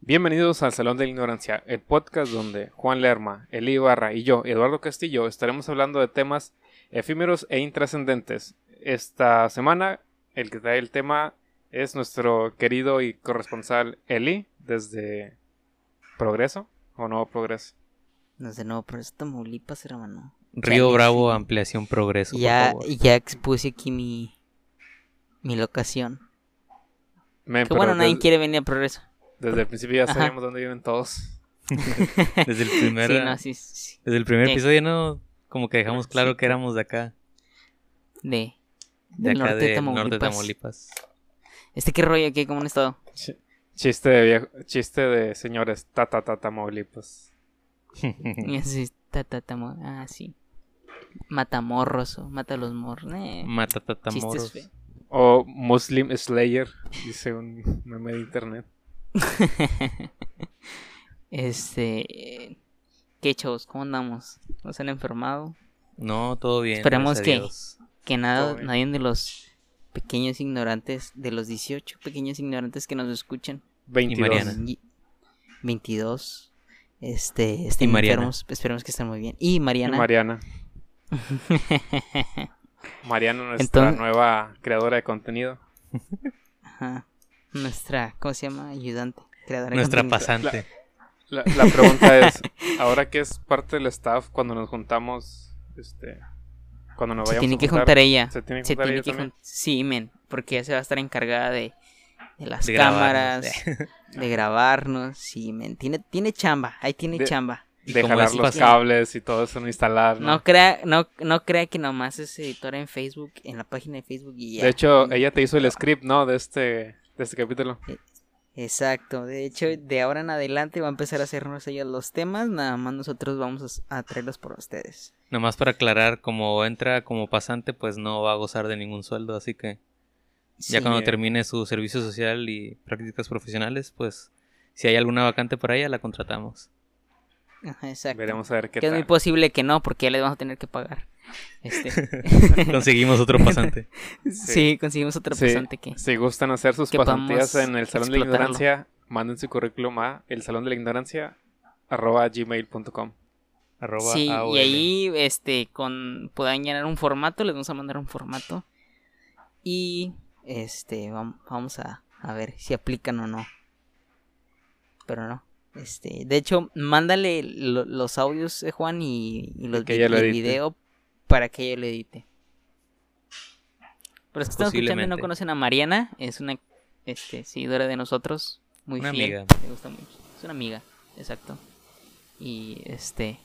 Bienvenidos al Salón de la Ignorancia, el podcast donde Juan Lerma, Eli Ibarra y yo, Eduardo Castillo, estaremos hablando de temas efímeros e intrascendentes. Esta semana, el que trae el tema es nuestro querido y corresponsal Eli, desde Progreso o Nuevo Progreso. Desde Nuevo Progreso, Tamaulipas, hermano. Río Ya, Bravo, sí. ampliación progreso. Ya, por favor. ya expuse aquí mi, mi locación. Men, Que bueno, nadie des- quiere venir a Progreso. Desde el principio ya Ajá. sabemos dónde viven todos. Desde el primer, Sí, no, sí, sí. desde el primer Sí. episodio, ¿no? Como que dejamos claro Sí. que éramos de acá. De, De del acá norte de del norte de Tamaulipas. Este qué rollo aquí, ¿cómo han estado? Ch- Chiste de viejo, chiste de señores, ta ta ta Tamaulipas. Y así, ta, ta, tamo- ah, sí. Matamorros o mata a los morros. Eh, Mata. O Muslim Slayer, dice un meme de internet. Este. ¿Qué chavos? ¿Cómo andamos? ¿Nos han enfermado? No, todo bien. Esperemos que- Dios. Que nada, nadie de los pequeños ignorantes, de los 18 pequeños ignorantes que nos escuchan, 22. Mariana. y- 22, este, estén Mariana. enfermos, esperemos que estén muy bien. Y Y Mariana. Mariana. Mariana, nuestra Entonces- nueva creadora de contenido. Ajá. Nuestra, ¿cómo se llama? Ayudante. Creadora Nuestra pasante. La, la pregunta es, ahora que es parte del staff, cuando nos juntamos, este, cuando nos Se vayamos tiene a que juntar, juntar ella. se tiene que Se juntar tiene ella que también. jun- Sí, men, porque ella se va a estar encargada de, de las De cámaras, grabarnos. de grabarnos. Sí, men, tiene, tiene chamba, ahí tiene De- chamba. De jalar los cables y todo eso, no instalar. ¿no? No crea, no, no crea que nomás es editora en Facebook, en la página de Facebook y ya. de hecho, ella te hizo el script, ¿no? De este, de este capítulo. Exacto, de hecho, de ahora en adelante va a empezar a hacernos ella los temas, nada más nosotros vamos a, a traerlos por ustedes. Nomás para aclarar, como entra como pasante, pues no va a gozar de ningún sueldo, así que ya Sí, cuando eh. termine su servicio social y prácticas profesionales, pues si hay alguna vacante para ella, la contratamos. ajá, exacto. Veremos a ver qué que es muy tal. posible que no, porque ya les vamos a tener que pagar. Este, Conseguimos otro pasante. sí. conseguimos otro Sí, pasante que... Si gustan hacer sus pasantías en el Salón de la. Ignorancia, manden su currículum a el salón de la ignorancia arroba gmail.com. Sí, AOL. y ahí este con puedan llenar un formato, les vamos a mandar un formato y este vam- vamos a, a ver si aplican o no. Pero no. Este, de hecho, mándale lo- los audios de Juan y, y los que lo y el video para que ella lo edite. Pero los que están escuchando y no conocen a Mariana, es una este, seguidora de nosotros, muy Una fiel, amiga. me gusta mucho. Es una amiga, exacto. Y este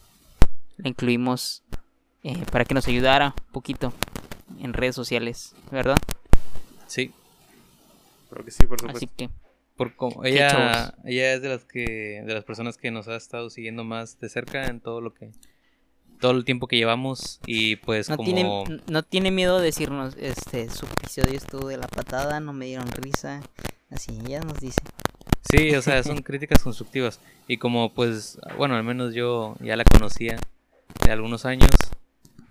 la incluimos eh, para que nos ayudara un poquito en redes sociales, ¿verdad? Sí, Creo que sí, por supuesto. Así que por como ¿Qué ella, ella es de las que de las personas que nos ha estado siguiendo más de cerca en todo lo que todo el tiempo que llevamos y pues no como tiene no tiene miedo de decirnos este su episodio estuvo de la patada, no me dieron risa, así ella nos dice. Sí, o sea, son críticas constructivas. Y como pues, bueno, al menos yo ya la conocía de algunos años,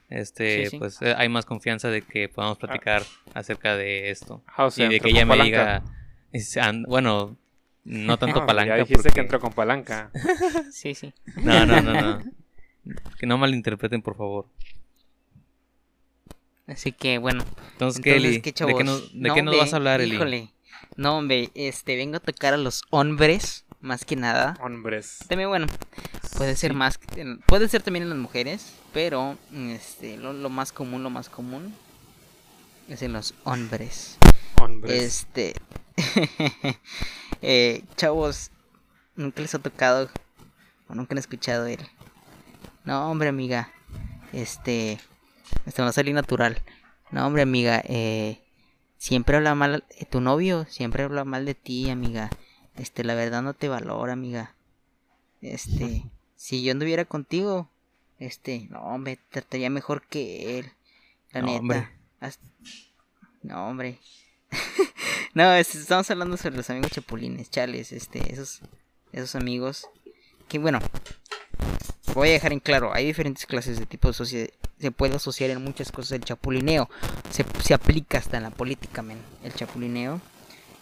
este, Sí, sí. pues eh, hay más confianza de que podamos platicar acerca de esto. Ah, y de que ella me palanca. diga, bueno, no tanto Ah, palanca. Ya dijiste porque- que entró con palanca. Sí, sí. No, no, no, no. Que no malinterpreten, por favor. Así que bueno, Entonces, ¿qué, entonces Eli? qué ¿De qué nos, de No, qué nos hombre, vas a hablar, Eli? Híjole. No, hombre, este vengo a tocar a los hombres más que nada. Hombres. También bueno, puede ser Sí. más, puede ser también en las mujeres, pero este lo, lo más común, lo más común es en los hombres. Hombres. Este, eh, chavos, nunca les ha tocado o nunca han escuchado el. No, hombre, amiga, este, va a salir natural. No, hombre, amiga, eh, siempre habla mal de tu novio, siempre habla mal de ti, amiga. Este, la verdad no te valora, amiga. Este, si yo anduviera contigo, este, no, hombre, trataría mejor que él. La No, neta. hombre. No, hombre. no, es- estamos hablando sobre los amigos chapulines, chales, este, esos, esos amigos. Que bueno, voy a dejar en claro, hay diferentes clases de tipo de sociedad. Se puede asociar en muchas cosas el chapulineo. Se, se aplica hasta en la política, el chapulineo.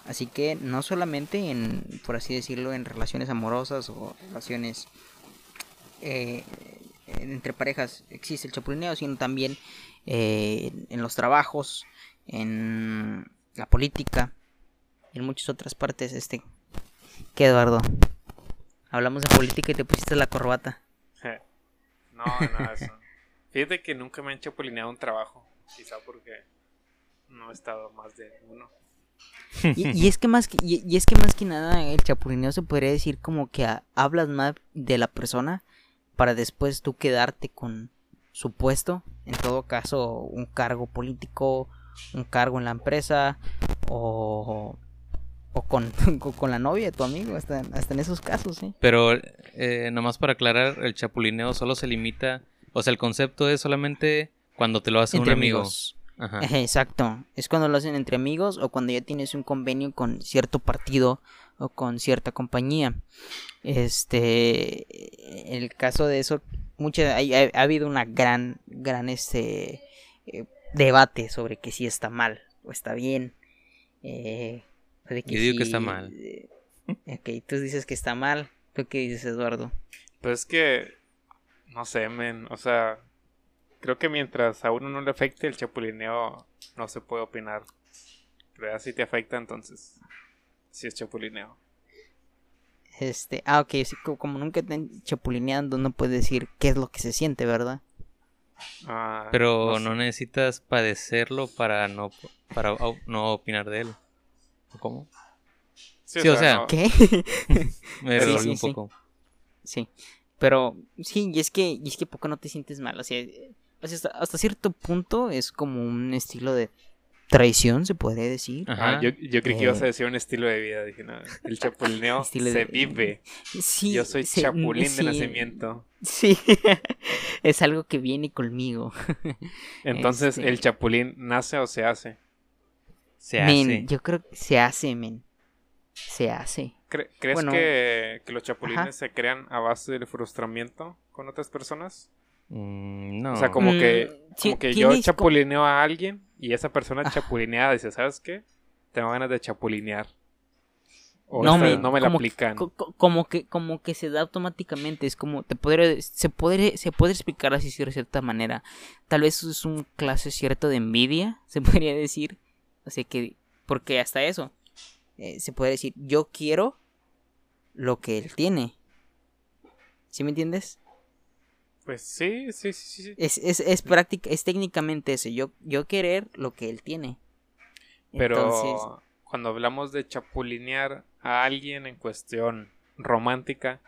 Así que no solamente en, por así decirlo, en relaciones amorosas o relaciones eh, entre parejas existe el chapulineo, sino también eh, en los trabajos, en la política en muchas otras partes. Este, ¿qué Eduardo? Hablamos de política y te pusiste la corbata. No, nada eso. Fíjate que nunca me han chapulineado un trabajo, quizá porque no he estado más de uno. Y, es que más que, y, es que más que nada el chapulineo se podría decir como que hablas más de la persona para después tú quedarte con su puesto, en todo caso un cargo político, un cargo en la empresa o, o con, con la novia de tu amigo, hasta, hasta en esos casos, ¿sí? Pero eh, nomás para aclarar, el chapulineo solo se limita, o sea, el concepto es solamente cuando te lo hace un amigo. Exacto. Es cuando lo hacen entre amigos o cuando ya tienes un convenio con cierto partido o con cierta compañía. Este, el caso de eso, mucha, ha, habido una gran, gran este, eh, debate sobre que si está mal o está bien. Eh, Yo digo que está mal. Ok, tú dices que está mal. ¿Tú qué dices, Eduardo? Pues es que, no sé, men, o sea, creo que mientras a uno no le afecte el chapulineo, no se puede opinar. Pero si te afecta, entonces, si es chapulineo. Este, ah, ok, como nunca te chapulineando, no puedes decir qué es lo que se siente, ¿verdad? Ah, Pero no, necesitas padecerlo para no, para no opinar de él. ¿Cómo? Sí, o, sea, ¿qué? me sí, un poco. Sí, pero sí, y es que, y es que poco no te sientes mal, o sea, hasta, cierto punto es como un estilo de traición, se podría decir. Ajá, yo, yo creí que ibas a eh, decir un estilo de vida. Dije, no, el chapulineo se vive. Sí, yo soy chapulín de nacimiento. Sí, es algo que viene conmigo. Entonces, ¿el este chapulín nace o se hace? Se hace. Yo creo que se hace, men. Se hace. ¿Crees que, que, los chapulines se crean a base del frustramiento con otras personas? Mm, no. O sea, como que, mm, como que yo chapulineo a alguien y esa persona chapulineada dice, ¿sabes qué? Tengo ganas de chapulinear. O no, me, no me la aplican. como que, como que se da automáticamente. Es como, te podría, se puede, se puede explicar así de cierta manera. Tal vez es un clase cierto de envidia, se podría decir. Sea que, porque hasta eso, eh, se puede decir, yo quiero lo que él tiene. ¿Sí me entiendes? Pues sí, sí, sí, sí. Es, es, es práctica, es técnicamente eso, yo, yo querer lo que él tiene. Pero cuando hablamos de chapulinear a alguien en cuestión romántica,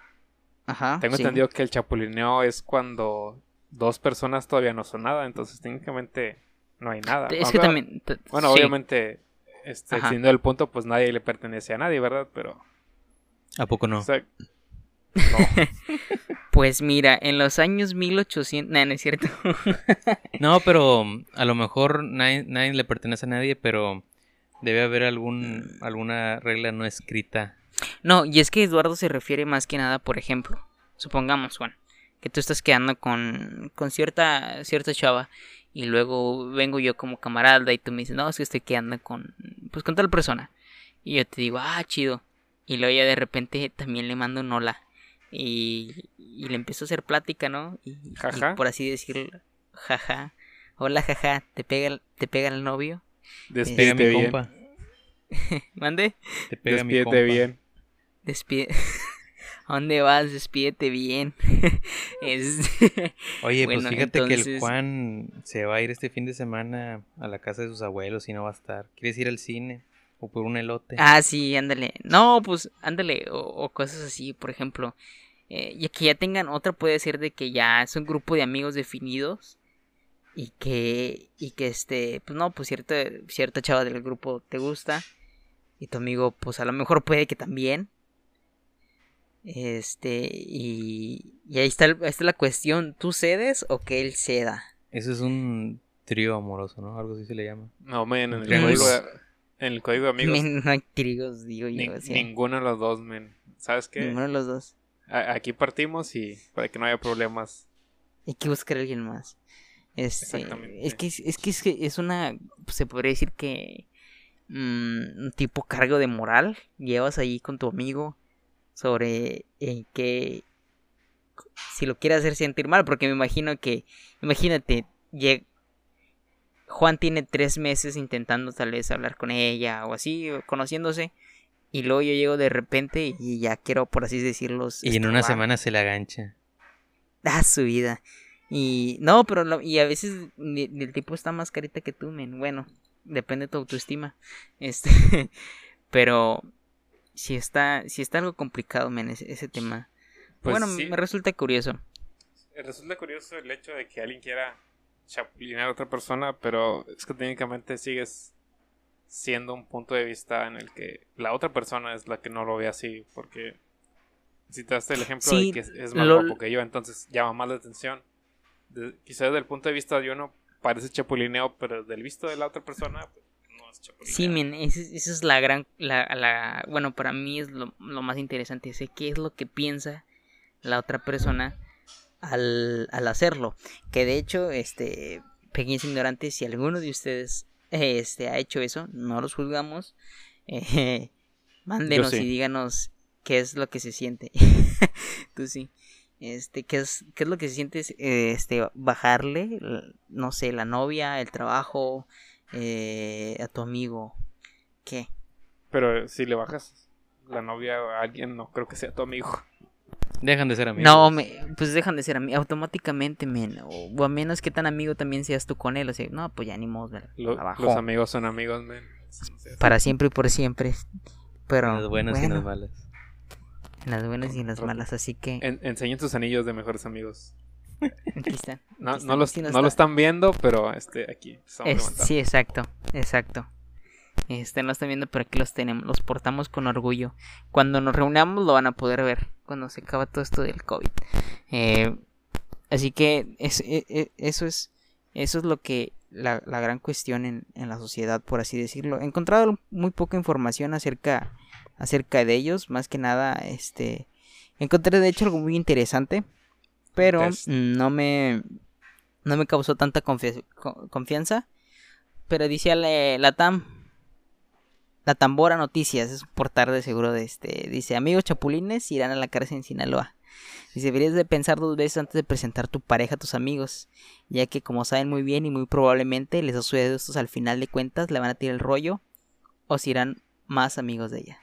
tengo entendido que el chapulineo es cuando dos personas todavía no son nada, entonces técnicamente no hay nada. Es que también... Bueno, obviamente, este, siendo el punto, pues nadie le pertenece a nadie, ¿verdad? Pero... ¿A poco no? pues mira, en los años 1800... No, no es cierto. no, pero a lo mejor nadie, le pertenece a nadie, pero debe haber algún, alguna regla no escrita. No, y es que Eduardo se refiere más que nada, por ejemplo, supongamos, Juan, que tú estás quedando con, con cierta, cierta chava y luego vengo yo como camarada y tú me dices, no, es que estoy quedando con, pues con tal persona. Y yo te digo, ah, chido. Y luego ya de repente también le mando un hola. Y, le empiezo a hacer plática, ¿no? Y, por así decirlo, jaja. Hola, jaja, ¿te pega, te pega el novio? Despídete mi bien. compa. ¿Mande? Te pega mi compa. bien. Despide... ¿A dónde vas? Despídete bien. Oye, pues fíjate que el Juan se va a ir este fin de semana a la casa de sus abuelos y no va a estar. ¿Quieres ir al cine? O por un elote. Ah, sí, ándale. No, pues ándale. O, cosas así, por ejemplo. Eh, y que ya tengan otra puede ser de que ya es un grupo de amigos definidos. Y que, y que este, pues no, pues cierta, cierta chava del grupo te gusta. Y tu amigo, pues a lo mejor puede que también. Este, y, y ahí, está, ahí está la cuestión, ¿tú cedes o que él ceda? Eso es un trío amoroso, ¿no? Algo así se le llama. No, men, en el código, en el código de amigos. no hay tríos, digo yo. Ninguno de los dos, men. ¿Sabes qué? Ninguno de los dos. aquí partimos y para que no haya problemas. Hay que buscar a alguien más. Este, es que es que es una se podría decir que mm, un tipo cargo de moral llevas ahí con tu amigo sobre en qué si lo quiere hacer sentir mal, porque me imagino que, imagínate, lleg- Juan tiene tres meses intentando tal vez hablar con ella o así, conociéndose, y luego yo llego de repente y ya quiero, por así decirlo, Y en una semana se la gancha. Ah, su vida. Y no, pero lo- y a veces el tipo está más carita que tú, men. Bueno, depende de tu autoestima. Este, pero si está, si está algo complicado, men, ese, ese tema. Pues bueno, sí. me resulta curioso. Eh, Resulta curioso el hecho de que alguien quiera chapulinear a otra persona, pero es que técnicamente sigues siendo un punto de vista en el que la otra persona es la que no lo ve así, porque citaste el ejemplo Sí, de que es, es más lo- guapo que yo, entonces llama más la atención. De- quizás desde el punto de vista de uno parece chapulineo, pero del visto de la otra persona pues, Sí, men, esa es- la gran, la, la, bueno, para mí es lo, lo más interesante, sé qué es lo que piensa la otra persona al, al hacerlo, que de hecho, este, pequeños ignorantes, si alguno de ustedes, este, ha hecho eso, no los juzgamos, eh, mándenos sí. y díganos qué es lo que se siente, tú sí, este, qué es, qué es lo que se siente, este, bajarle, no sé, la novia, el trabajo, eh, a tu amigo. ¿Qué? Pero si le bajas la novia a alguien, no creo que sea tu amigo. Dejan de ser amigos. No, me, pues dejan de ser amigos automáticamente, men. O, o a menos que tan amigo también seas tú con él. O sea, no, pues ya ni modo. Lo- los amigos son amigos, men. Para siempre y por siempre. Pero. En las buenas y en las malas. en las buenas y en las malas. Así que. En- enseñen tus anillos de mejores amigos. Aquí están. No, aquí no, los, no está. lo están viendo, pero este aquí Es- sí, exacto. Exacto. Este, no lo están viendo, pero aquí los tenemos. Los portamos con orgullo. Cuando nos reunamos lo van a poder ver. Cuando se acaba todo esto del COVID. Eh, así que es- e- e- eso es eso es lo que la, la gran cuestión en, en la sociedad, por así decirlo. He encontrado muy poca información acerca acerca de ellos, más que nada, este, encontré de hecho algo muy interesante, pero Test. no me no me causó tanta confi- co- confianza. Pero dice la, la TAM, la Tambora Noticias, es un portal de seguro de este. Dice, amigos chapulines irán a la cárcel en Sinaloa. Dice, deberías de pensar dos veces antes de presentar tu pareja a tus amigos, ya que como saben muy bien y muy probablemente les ha sucedido estos al final de cuentas, le van a tirar el rollo o si irán más amigos de ella.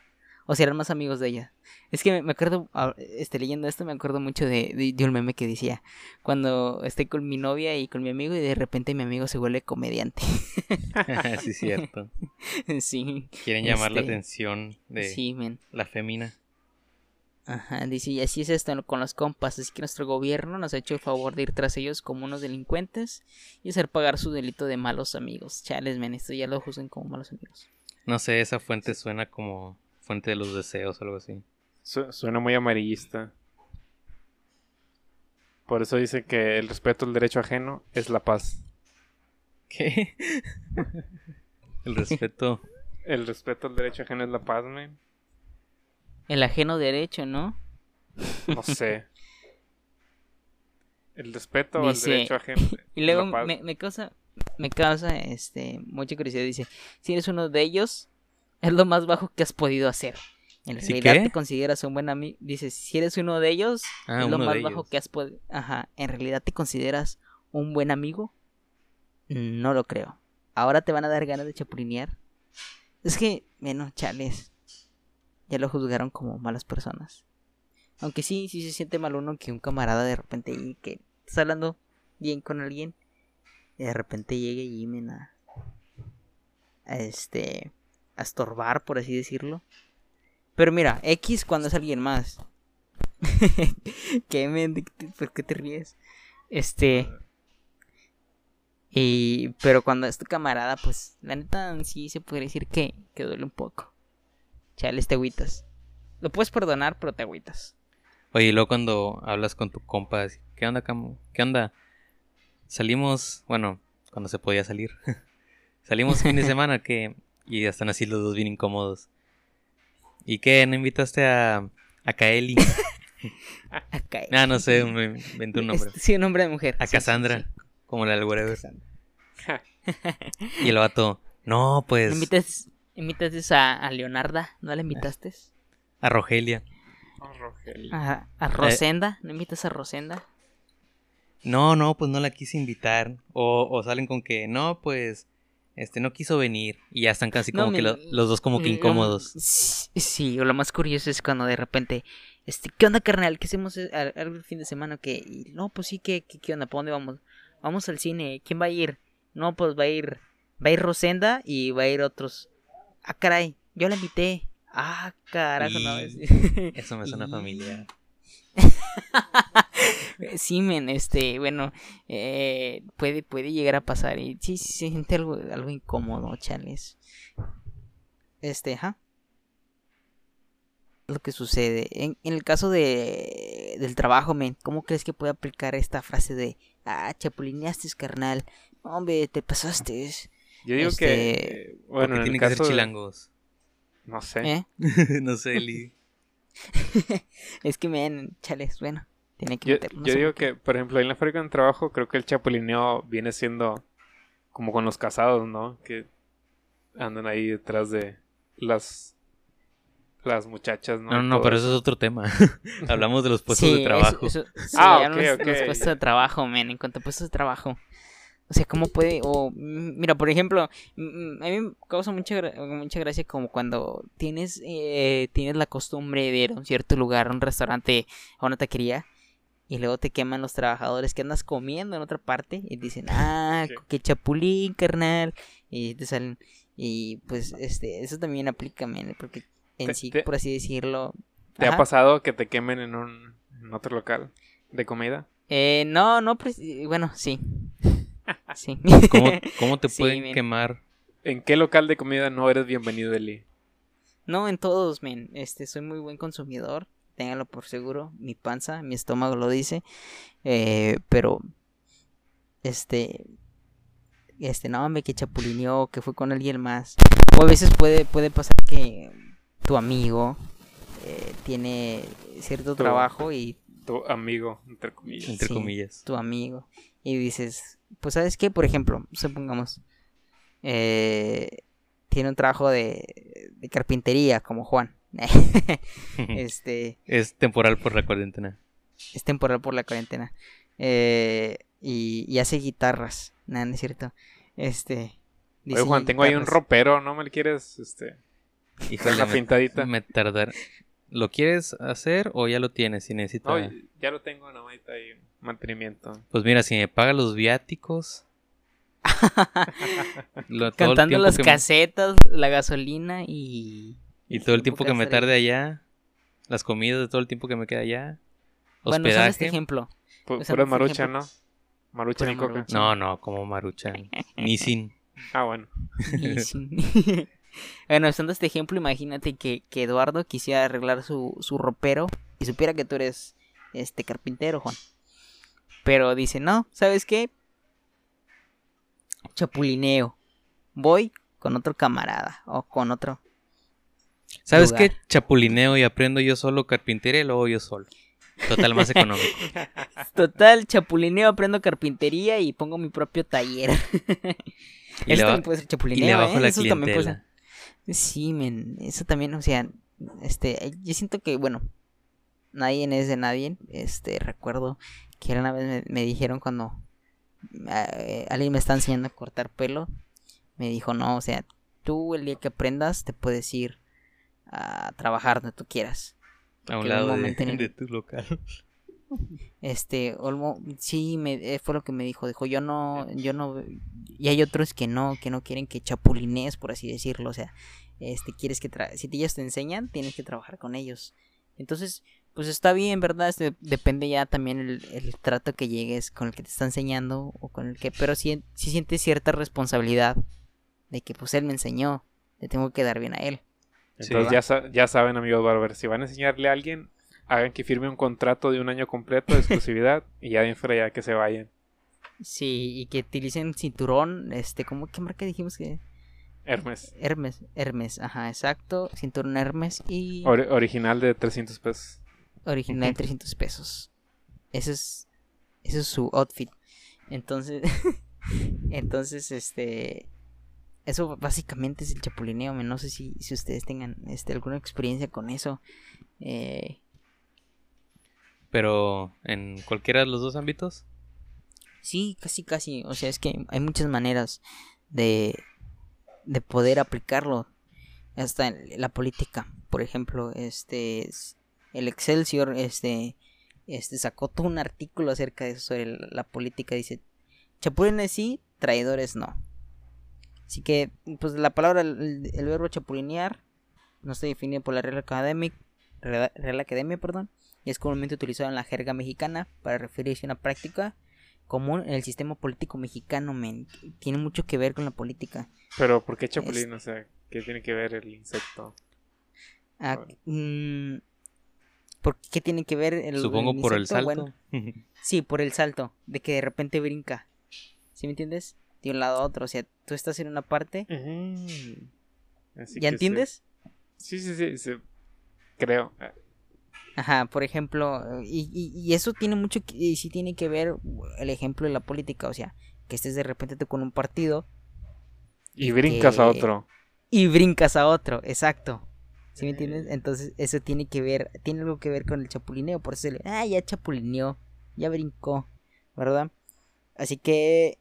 O si eran más amigos de ella. Es que me- acuerdo, ah, este, leyendo esto, me acuerdo mucho de, de, de un meme que decía, cuando estoy con mi novia y con mi amigo y de repente mi amigo se vuelve comediante. sí, cierto. sí, Quieren llamar la Este, atención de sí, la fémina. Ajá, dice, y así es esto con los compas, así que nuestro gobierno nos ha hecho el favor de ir tras ellos como unos delincuentes y hacer pagar su delito de malos amigos. Chales, men, esto ya lo juzgan como malos amigos. No sé, esa fuente suena como fuente de los deseos o algo así. Su- suena muy amarillista. Por eso dice que el respeto al derecho ajeno es la paz. ¿Qué? El respeto. El respeto al derecho ajeno es la paz, men. El ajeno derecho, ¿no? No sé. El respeto Dice- al derecho ajeno. Y luego la paz. me, me causa, me causa, este, mucha curiosidad. Dice, si eres uno de ellos, es lo más bajo que has podido hacer. En ¿Sí realidad te consideras un buen amigo. Dice, si eres uno de ellos, Ah, es lo más bajo ellos. que has podido. Ajá, en realidad te consideras un buen amigo. No lo creo. Ahora te van a dar ganas de chapulinear. Es que, bueno, chales. Ya lo juzgaron como malas personas. Aunque sí, sí se siente mal uno que un camarada de repente y que está hablando bien con alguien. Y de repente llegue y men a, a este a estorbar, por así decirlo. Pero mira, X cuando es alguien más. ¿Qué, te- ¿Por qué te ríes? Este. Y. Pero cuando es tu camarada, pues. La neta, sí se podría decir que, que duele un poco. Chales, te agüitas. Lo puedes perdonar, pero te agüitas. Oye, y luego cuando hablas con tu compa, ¿qué onda, camo? ¿Qué onda? Salimos, bueno, cuando se podía salir. Salimos fin de semana, que Y ya están así los dos bien incómodos. ¿Y qué? ¿No invitaste a, a Kaeli? Acá. Ah, no sé, me inventé un nombre. Este, sí, un nombre de mujer. A Sí, Cassandra, sí. como la del. Cassandra. Y el vato, no, pues... invites, invitaste a, a Leonarda, ¿no la invitaste? A Rogelia. Oh, Rogelio. A, a Rosenda, ¿no invitas a Rosenda? No, no, pues no la quise invitar. O, o salen con que, no, pues, este, no quiso venir. Y ya están casi No, como que lo- los dos como que incómodos. Sí, sí, o lo más curioso es cuando de repente, este, ¿qué onda, carnal? ¿Qué hacemos el fin de semana? que No, pues sí, ¿qué, qué, qué onda? ¿Para dónde vamos? Vamos al cine. ¿Quién va a ir? No, pues va a ir, va a ir Rosenda y va a ir otros. Ah, caray, yo la invité. Ah, carajo, no. Es- Eso me suena Y- familiar. Sí, men, este, bueno, eh, puede, puede llegar a pasar y sí, sí se siente algo, algo incómodo, chales. Este, ajá. Lo que sucede. En, en el caso de, del trabajo, men, ¿cómo crees que puede aplicar esta frase de, ah, chapulineaste, carnal? Hombre, te pasaste. Yo digo Este, que. Bueno, en el tienen que ser caso de- chilangos. No sé. ¿Eh? no sé, Eli. Es que, men, chales, bueno, tiene que Yo, meterlo. no yo digo que, por ejemplo, en la fábrica de trabajo, creo que el chapulineo viene siendo como con los casados, ¿no? Que andan ahí detrás de las las muchachas, ¿no? No, no, pero eso es otro tema. Hablamos de los puestos Sí, de trabajo. Eso, eso- sí, Ah, hablamos ok, los puestos de trabajo, men, en cuanto a puestos de trabajo. O sea, ¿cómo puede? O, mira, por ejemplo, a mí me causa mucha, mucha gracia como cuando tienes, eh, tienes la costumbre de ir a un cierto lugar, a un restaurante, a una taquería, y luego te queman los trabajadores que andas comiendo en otra parte, y dicen, ah, Sí. qué chapulín, carnal, y te salen, y pues, este, eso también aplica, men, porque en Te- sí, te- por así decirlo... ¿Te ha pasado que te quemen en un en otro local de comida? Eh, no, no, preci- bueno, sí. Sí. ¿Cómo, cómo te Sí, pueden quemar? ¿En qué local de comida no eres bienvenido, Eli? No, en todos, men. Este, soy muy buen consumidor. Ténganlo por seguro. Mi panza, mi estómago lo dice. Eh, pero, este, este, no, me que chapulineó, que fue con alguien más. O a veces puede, puede pasar que tu amigo eh, tiene cierto Tu- trabajo y Tu amigo, entre comillas. Entre Sí. comillas. tu amigo y dices, pues sabes qué, por ejemplo, supongamos, eh, tiene un trabajo de, de carpintería como Juan. este es temporal por la cuarentena. es temporal por la cuarentena. Eh, y, y hace guitarras. Nada, no es cierto. Este. Oye, Juan, tengo ahí un ropero, ¿no me lo quieres este, Híjole, una pintadita? Me tardar. ¿Lo quieres hacer o ya lo tienes? Si necesitas. No, ya lo tengo, no, ahorita ahí mantenimiento. Pues mira, si me paga los viáticos. lo- Cantando las me- casetas, la gasolina y. Y todo el tiempo que me tarde allá. Las comidas de todo el tiempo que me queda allá. Bueno, usando este Hospedaje. ejemplo. Pu- Esa Pura fue marucha, ejemplo. ¿no? Marucha Pura ni coca. marucha. no, no, como Maruchan. Ni sin. Ah, bueno. Bueno, usando este ejemplo, imagínate que, que Eduardo quisiera arreglar su, su ropero y supiera que tú eres este carpintero, Juan. Pero dice, no, ¿sabes qué? Chapulineo. Voy con otro camarada o con otro. ¿Sabes Lugar. qué? Chapulineo y aprendo yo solo carpintería y luego yo solo. Total, más económico. Total, chapulineo, aprendo carpintería y pongo mi propio taller. Y Eso le, ba- también puede ser y chapulineo, le bajo ¿eh? la Eso también puede ser-. Sí, men, eso también, o sea, este, yo siento que, bueno, nadie es de nadie, este, recuerdo que una vez me, me dijeron cuando eh, alguien me está enseñando a cortar pelo, me dijo, no, o sea, tú el día que aprendas te puedes ir a trabajar donde tú quieras. A un lado de, el- de tu local. Este, Olmo, sí, me, eh, fue lo que me dijo, dijo, yo no, yo no, y hay otros que no, que no quieren que chapulines, por así decirlo, o sea, este, quieres que, tra si ellos te enseñan, tienes que trabajar con ellos. Entonces, pues está bien, ¿verdad? Este, depende ya también el, el trato que llegues con el que te está enseñando o con el que, pero sí, sí sientes cierta responsabilidad de que pues él me enseñó, le tengo que dar bien a él. Entonces Sí. ya, sa- ya saben, amigos barber, si van a enseñarle a alguien, hagan que firme un contrato de un año completo de exclusividad y ya de ya que se vayan. Sí, y que utilicen cinturón, este, ¿cómo, qué marca dijimos que? Hermes. Hermes, Hermes, ajá, exacto. Cinturón Hermes y Ori- original de 300 pesos. Original 300 pesos. Ese es, ese es su outfit. Entonces, entonces, este, eso básicamente es el chapulineo. No sé si, si ustedes tengan este, alguna experiencia con eso. Eh, Pero en cualquiera de los dos ámbitos. Sí, casi, casi. O sea, es que hay muchas maneras de, de poder aplicarlo. Hasta en la política. Por ejemplo, este es- el Excelsior este, este sacó todo un artículo acerca de eso, sobre la, política. Dice, chapulines sí, traidores no. Así que, pues la palabra, el, el verbo chapulinear, no está definido por la Real Academia, Real, Academia, perdón, y es comúnmente utilizado en la jerga mexicana para referirse a una práctica común en el sistema político mexicano, men. Tiene mucho que ver con la política. Pero ¿por qué chapulín? O sea, ¿qué tiene que ver el insecto? Ah, Bueno. ¿Por qué tiene que ver el Supongo por el salto. Bueno, sí, por el salto, de que de repente brinca. ¿Sí me entiendes? De un lado a otro, o sea, tú estás en una parte. Así ¿ya entiendes? Sí, sí, sí, sí, creo. Ah, Ajá, por ejemplo, y, y, y eso tiene mucho, que, y sí tiene que ver el ejemplo de la política, o sea, que estés de repente tú con un partido Y brincas a otro. y brincas a otro, exacto. ¿Sí me entiendes? Entonces eso tiene que ver, tiene algo que ver con el chapulineo, por eso se le, ah, ya chapulineó, ya brincó, ¿verdad? Así que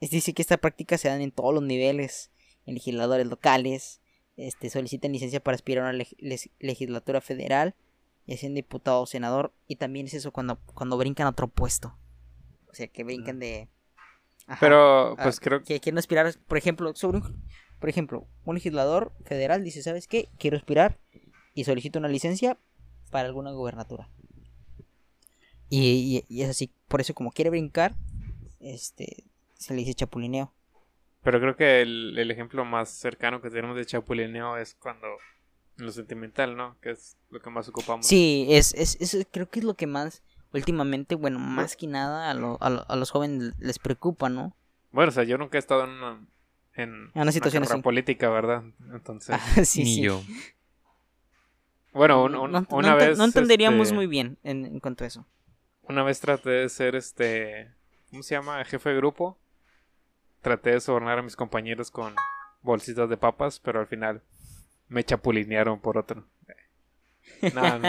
es decir que esta práctica se dan en todos los niveles, en legisladores locales, este solicitan licencia para aspirar a una leg- legislatura federal, ya sean diputado o senador, y también es eso cuando, cuando brincan a otro puesto. O sea, que brincan de... Ajá. Pero, pues creo que. que quieren aspirar, por ejemplo, sobre un, por ejemplo, un legislador federal dice, ¿sabes qué? Quiero aspirar y solicito una licencia para alguna gubernatura. Y, y- y es así, por eso como quiere brincar, este, se le dice chapulineo. Pero creo que el, el ejemplo más cercano que tenemos de chapulineo es cuando. Lo sentimental, ¿no? Que es lo que más ocupamos. Sí, es, es, es- creo que es lo que más, últimamente, bueno, más que nada a, lo- a, lo- a los jóvenes les preocupa, ¿no? Bueno, o sea, yo nunca he estado en una. En Una situación así. política, ¿verdad? Entonces. Ah, sí, Ni sí. yo. Bueno, un- No- un- no, no una vez. no entenderíamos este, muy bien en, en cuanto a eso. Una vez traté de ser este. ¿Cómo se llama? Jefe de grupo. Traté de sobornar a mis compañeros con bolsitas de papas, pero al final me chapulinearon por otro. Nada, no.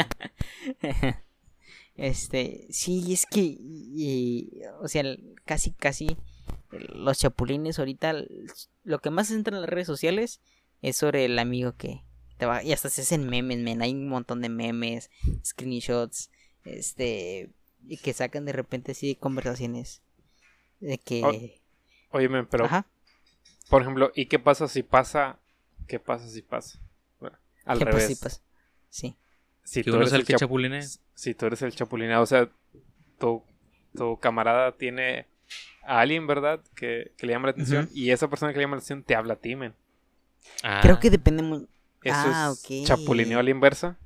Este, sí, es que, y- o sea, casi, casi los chapulines ahorita, lo que más entra en las redes sociales es sobre el amigo que te va, y hasta se hacen memes, men, hay un montón de memes, screenshots, este, y que sacan de repente así conversaciones de que, Óyeme, pero, ajá, por ejemplo, ¿y qué pasa si pasa? ¿Qué pasa si pasa? Bueno, al pues, revés. sí, pues, sí, Si tú eres es el el que chapulinea. Si tú eres el chapulineado, o sea, tu, tu camarada tiene a alguien, ¿verdad? Que, que le llama la atención y esa persona que le llama la atención te habla a ti, men. Ah, creo que depende muy, Eso Ah, es ok. chapulineo a la inversa.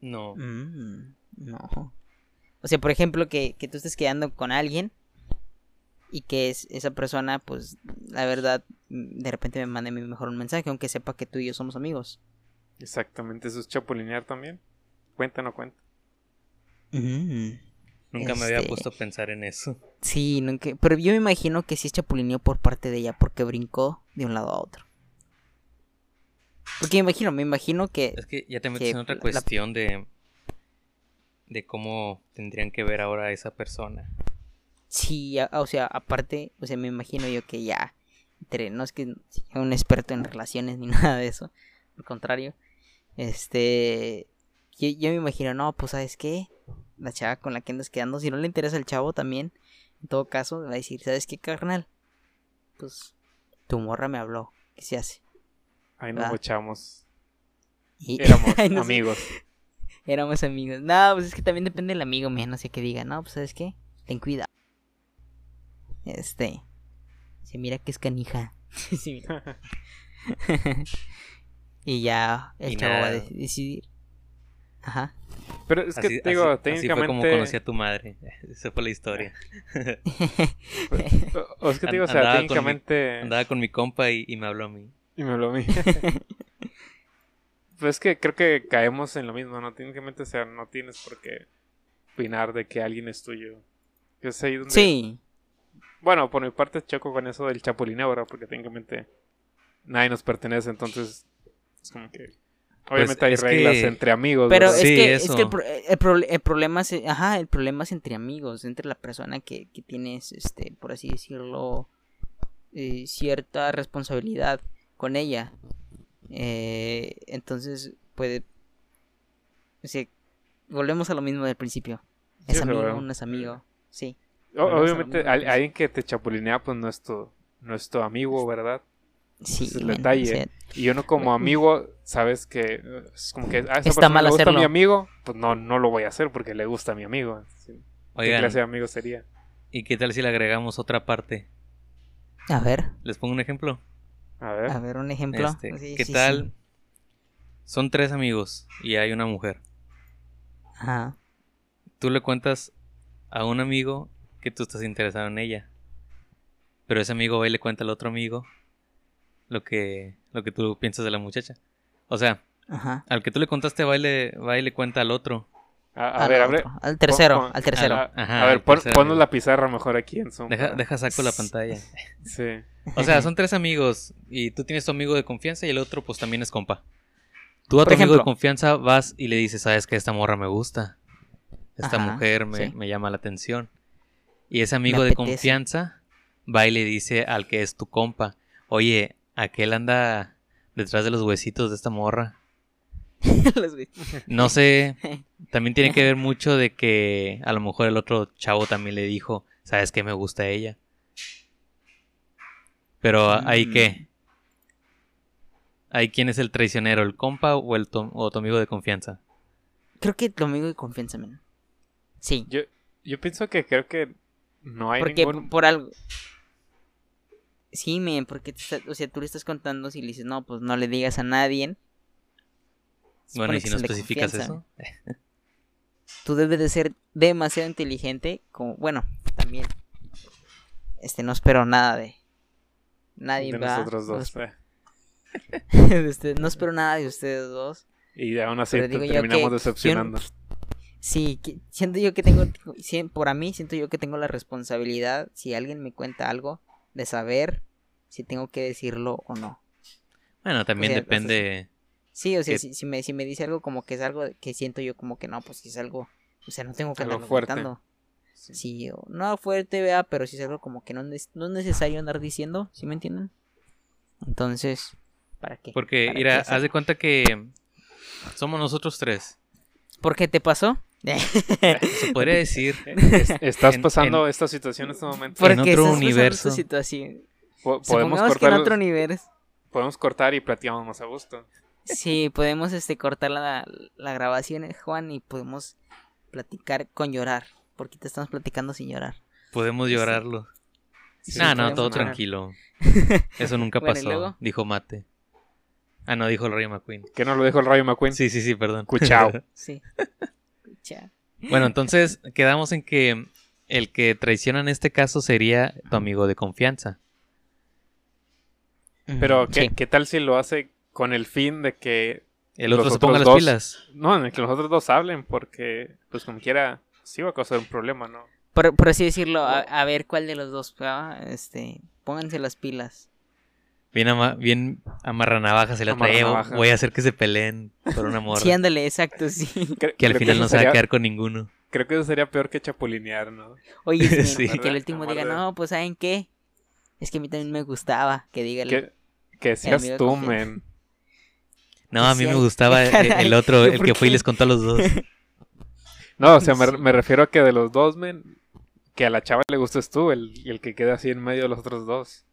No. Mm, no. O sea, por ejemplo, que, que tú estés quedando con alguien y que es, esa persona, pues, la verdad, mm, de repente me mande a mí mejor un mensaje, aunque sepa que tú y yo somos amigos. Exactamente, eso es chapulinear también. Cuenta o no cuenta. Mm, Nunca me había Este- puesto a pensar en eso. Sí, nunca, pero yo me imagino que sí es chapulineo por parte de ella, porque brincó de un lado a otro. Porque me imagino, me imagino que... Es que ya te metes en otra la- cuestión de de cómo tendrían que ver ahora a esa persona. Sí, a- o sea, aparte, o sea, me imagino yo que ya, entre, no es que sea un experto en relaciones ni nada de eso, al contrario, este, yo, yo me imagino, no, pues, ¿sabes qué? La chava con la que andas quedando, si no le interesa el chavo también, en todo caso, va a decir, ¿sabes qué, carnal? Pues, tu morra me habló, ¿qué se hace? Ahí nos bochamos. Y- Éramos Ay, no sé, amigos. éramos amigos. No, pues es que también depende del amigo, mío, no sé qué diga, no, pues, ¿sabes qué? Ten cuidado. Este. Se mira que es canija. Sí, y ya el Y chavo va a decidir. Ajá. Pero es que así, te digo, así- así técnicamente. fue como conocí a tu madre. Esa fue la historia. O es que te digo, o sea, Andaba con mi- técnicamente. Andaba con mi compa y, y me habló a mí. Y me habló a mí. pues es que creo que caemos en lo mismo, ¿no? Técnicamente, o sea, no tienes por qué opinar de que alguien es tuyo. Es ahí donde. Sí. Bueno, por mi parte choco con eso del chapulineo. Porque técnicamente nadie nos pertenece, entonces es como que... Pues, Obviamente hay reglas que- entre amigos. Pero ¿verdad? es, Sí, que, es que el, pro- el proble- el problema es, ajá, el problema es entre amigos, entre la persona que, que tienes, este, por así decirlo, eh, cierta responsabilidad con ella. Eh, entonces puede, o sea, volvemos a lo mismo del principio. Es Sí, amigo, seguro. no es amigo, sí. O- lo Obviamente al- pues. alguien que te chapulinea pues no es tu, no es tu amigo, ¿verdad? Sí, Ese es el men, detalle. o sea, Y uno como amigo, sabes que es como que a esa Está persona mal le gusta a mi hacerlo. amigo, pues no, no lo voy a hacer porque le gusta a mi amigo. Sí. ¿Qué clase de amigo sería? ¿y qué tal si le agregamos otra parte? a ver, Les pongo un ejemplo. A ver. a ver un ejemplo. Este, Sí, ¿Qué sí, tal? sí. Son tres amigos y hay una mujer. Ajá. Tú le cuentas a un amigo que tú estás interesado en ella. Pero ese amigo va y le cuenta al otro amigo lo que, lo que tú piensas de la muchacha. O sea, Ajá. al que tú le contaste va y le, va y le cuenta al otro. A, a Al ver, a otro, ver. Al tercero, pon- al tercero. a- Ajá, a ver, pon, ponnos la pizarra mejor aquí en Zoom. Deja, saco la pantalla. Sí. O sea, son tres amigos y tú tienes tu amigo de confianza y el otro pues también es compa. Tú a Por tu amigo de confianza vas y le dices, sabes que esta morra me gusta. Esta Ajá, mujer me, sí. me llama la atención. Y ese amigo de confianza va y le dice al que es tu compa, oye, aquel anda detrás de los huesitos de esta morra. No sé, también tiene que ver mucho de que a lo mejor el otro chavo también le dijo, sabes que me gusta ella. Pero ahí Mm. qué. Ahí quién es el traicionero, el compa o el tu, o tu amigo de confianza. Creo que tu amigo de confianza, men. Sí. Yo, yo pienso que creo que no hay porque ningún... por algo. Sí, men, porque te está- o sea, tú le estás contando si le dices, no, pues no le digas a nadie. se Bueno, y si no especificas eso. Tú debes de ser demasiado inteligente, como, bueno, también. Este, no espero nada de nadie, de nosotros No dos. esp- de usted- no espero nada de ustedes dos. Y aún así te terminamos que- decepcionando. Sí, que- siento yo que tengo, por a mí, siento yo que tengo la responsabilidad, si alguien me cuenta algo, de saber si tengo que decirlo o no. Bueno, también O sea, depende. Sí, o sea, Que- si, si me, si me dice algo como que es algo que siento yo como que no, pues si es algo, o sea, no tengo que andarlo fuerte. contando. Sí. Sí, o- no fuerte, vea, pero si es algo como que no, es- no es necesario andar diciendo, ¿sí me entienden? Entonces, ¿para qué? Porque, ¿Para mira, qué haz de cuenta que somos nosotros tres. ¿Por qué te pasó? Se podría decir. Es- Estás En- pasando esta situación en este momento. Por- Porque otro estás pasando universo. esta situación. Po- podemos, Supongamos que en cortar, otro universo. podemos cortar y platicamos más a gusto. Sí, podemos este cortar la, la grabación, eh, Juan, y podemos platicar con llorar. Porque te estamos platicando sin llorar. Podemos Sí. llorarlo. Sí, no, no, todo llorar. tranquilo. Eso nunca Bueno, ¿y pasó, dijo Mate. Ah, no, dijo el Rayo McQueen. ¿Qué nos lo dijo el Rayo McQueen? Sí, sí, sí, perdón. Cuchao. Sí. Bueno, entonces quedamos en que el que traiciona en este caso sería tu amigo de confianza. Pero, ¿qué, sí. ¿qué tal si lo hace con el fin de que... El otro Los se ponga las otros dos. pilas. No, en el que los otros dos hablen, porque, pues como quiera, sí va a causar un problema, ¿no? Por, por así decirlo, a, a ver cuál de los dos, ah, este, pónganse las pilas. Bien, ama bien amarranavajas se la trae. Amarranavajas. Voy a hacer que se peleen por una morra. Sí, ándale, exacto, sí. Que al final no se va a quedar con ninguno. Creo que eso sería peor que chapulinear, ¿no? Oye, sí, Sí. que el último diga, no, pues ¿saben qué? Es que a mí también me gustaba que diga el... Que, que seas tú, men. No, a mí Sí, me gustaba el, caray, el otro, el ¿por que fue y les contó a los dos. No, o sea, me, Sí. me refiero a que de los dos, men, que a la chava le gustes tú, el, el que queda así en medio de los otros dos.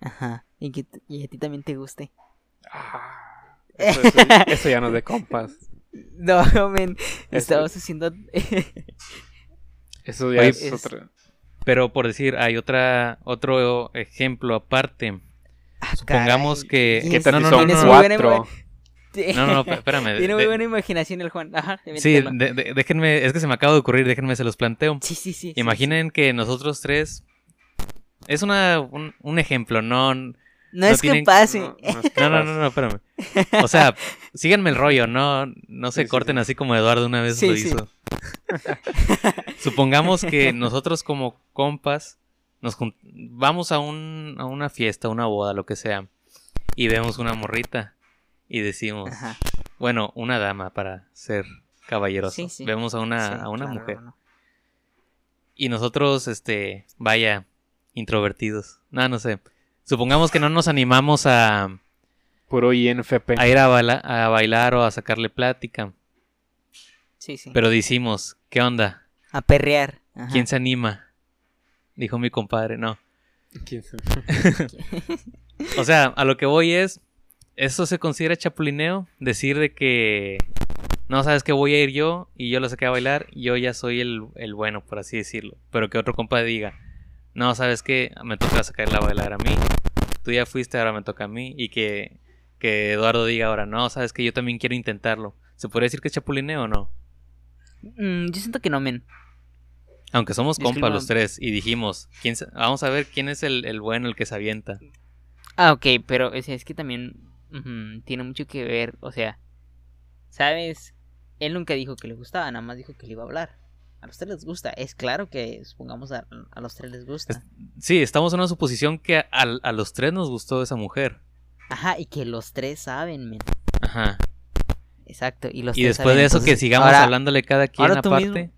Ajá, y que y a ti también te guste. Ah, eso, eso- eso ya no es de compas. No, men, estamos haciendo... Eso ya Oye, es, es- otra. Pero por decir, hay otra otro ejemplo aparte. Ah, Supongamos que- ¿Qué Tienes- tal no, no, son no, no, cuatro? No, no, espérame. Tiene de- muy buena imaginación el Juan. Ajá, Sí, aviéntatelo. de- de- déjenme, es que se me acaba de ocurrir, déjenme se los planteo. sí, sí, sí, sí, Imaginen que nosotros tres. Es una, un, un ejemplo, no. No, No, es que pase. No, no es no, no, no, espérame. O sea, síganme el rollo, no, no se Sí, corten sí. así como Eduardo una vez Sí, lo sí. hizo. Supongamos que nosotros como compas nos vamos a, un, a una fiesta, una boda, lo que sea. y vemos una morrita y decimos, Ajá. bueno, una dama para ser caballeroso. Sí, sí. Vemos a una, Sí, a una claro, mujer. Y nosotros, este, vaya, introvertidos. No, no sé. Supongamos que no nos animamos a, Puro INFP. a ir a, baila- a bailar o a sacarle plática. Sí, sí. Pero decimos, ¿qué onda? A perrear. Ajá. ¿Quién se anima? Dijo mi compadre, no. ¿Quién sabe? O sea, a lo que voy es, ¿eso se considera chapulineo? Decir de que, no, sabes que voy a ir yo y yo lo saqué a bailar, y yo ya soy el, el bueno, por así decirlo. Pero que otro compa diga, no, sabes que me toca sacarla a bailar a mí, tú ya fuiste, ahora me toca a mí, y que, que Eduardo diga ahora, no, sabes que yo también quiero intentarlo. ¿Se podría decir que es chapulineo o no? Mm, yo siento que no, men. Aunque somos Es compas los tres y dijimos, ¿quién se- vamos a ver quién es el, el bueno, el que se avienta. Ah, ok, pero sea, es que también tiene mucho que ver, o sea, ¿sabes? Él nunca dijo que le gustaba, nada más dijo que le iba a hablar. A los tres les gusta, es claro que supongamos a, a los tres les gusta. Sí, estamos en una suposición que a, a los tres nos gustó esa mujer. Ajá, y que los tres saben, men. Ajá. Exacto, y los Y tres después saben, de eso que sigamos ahora, hablándole cada quien aparte. mismo-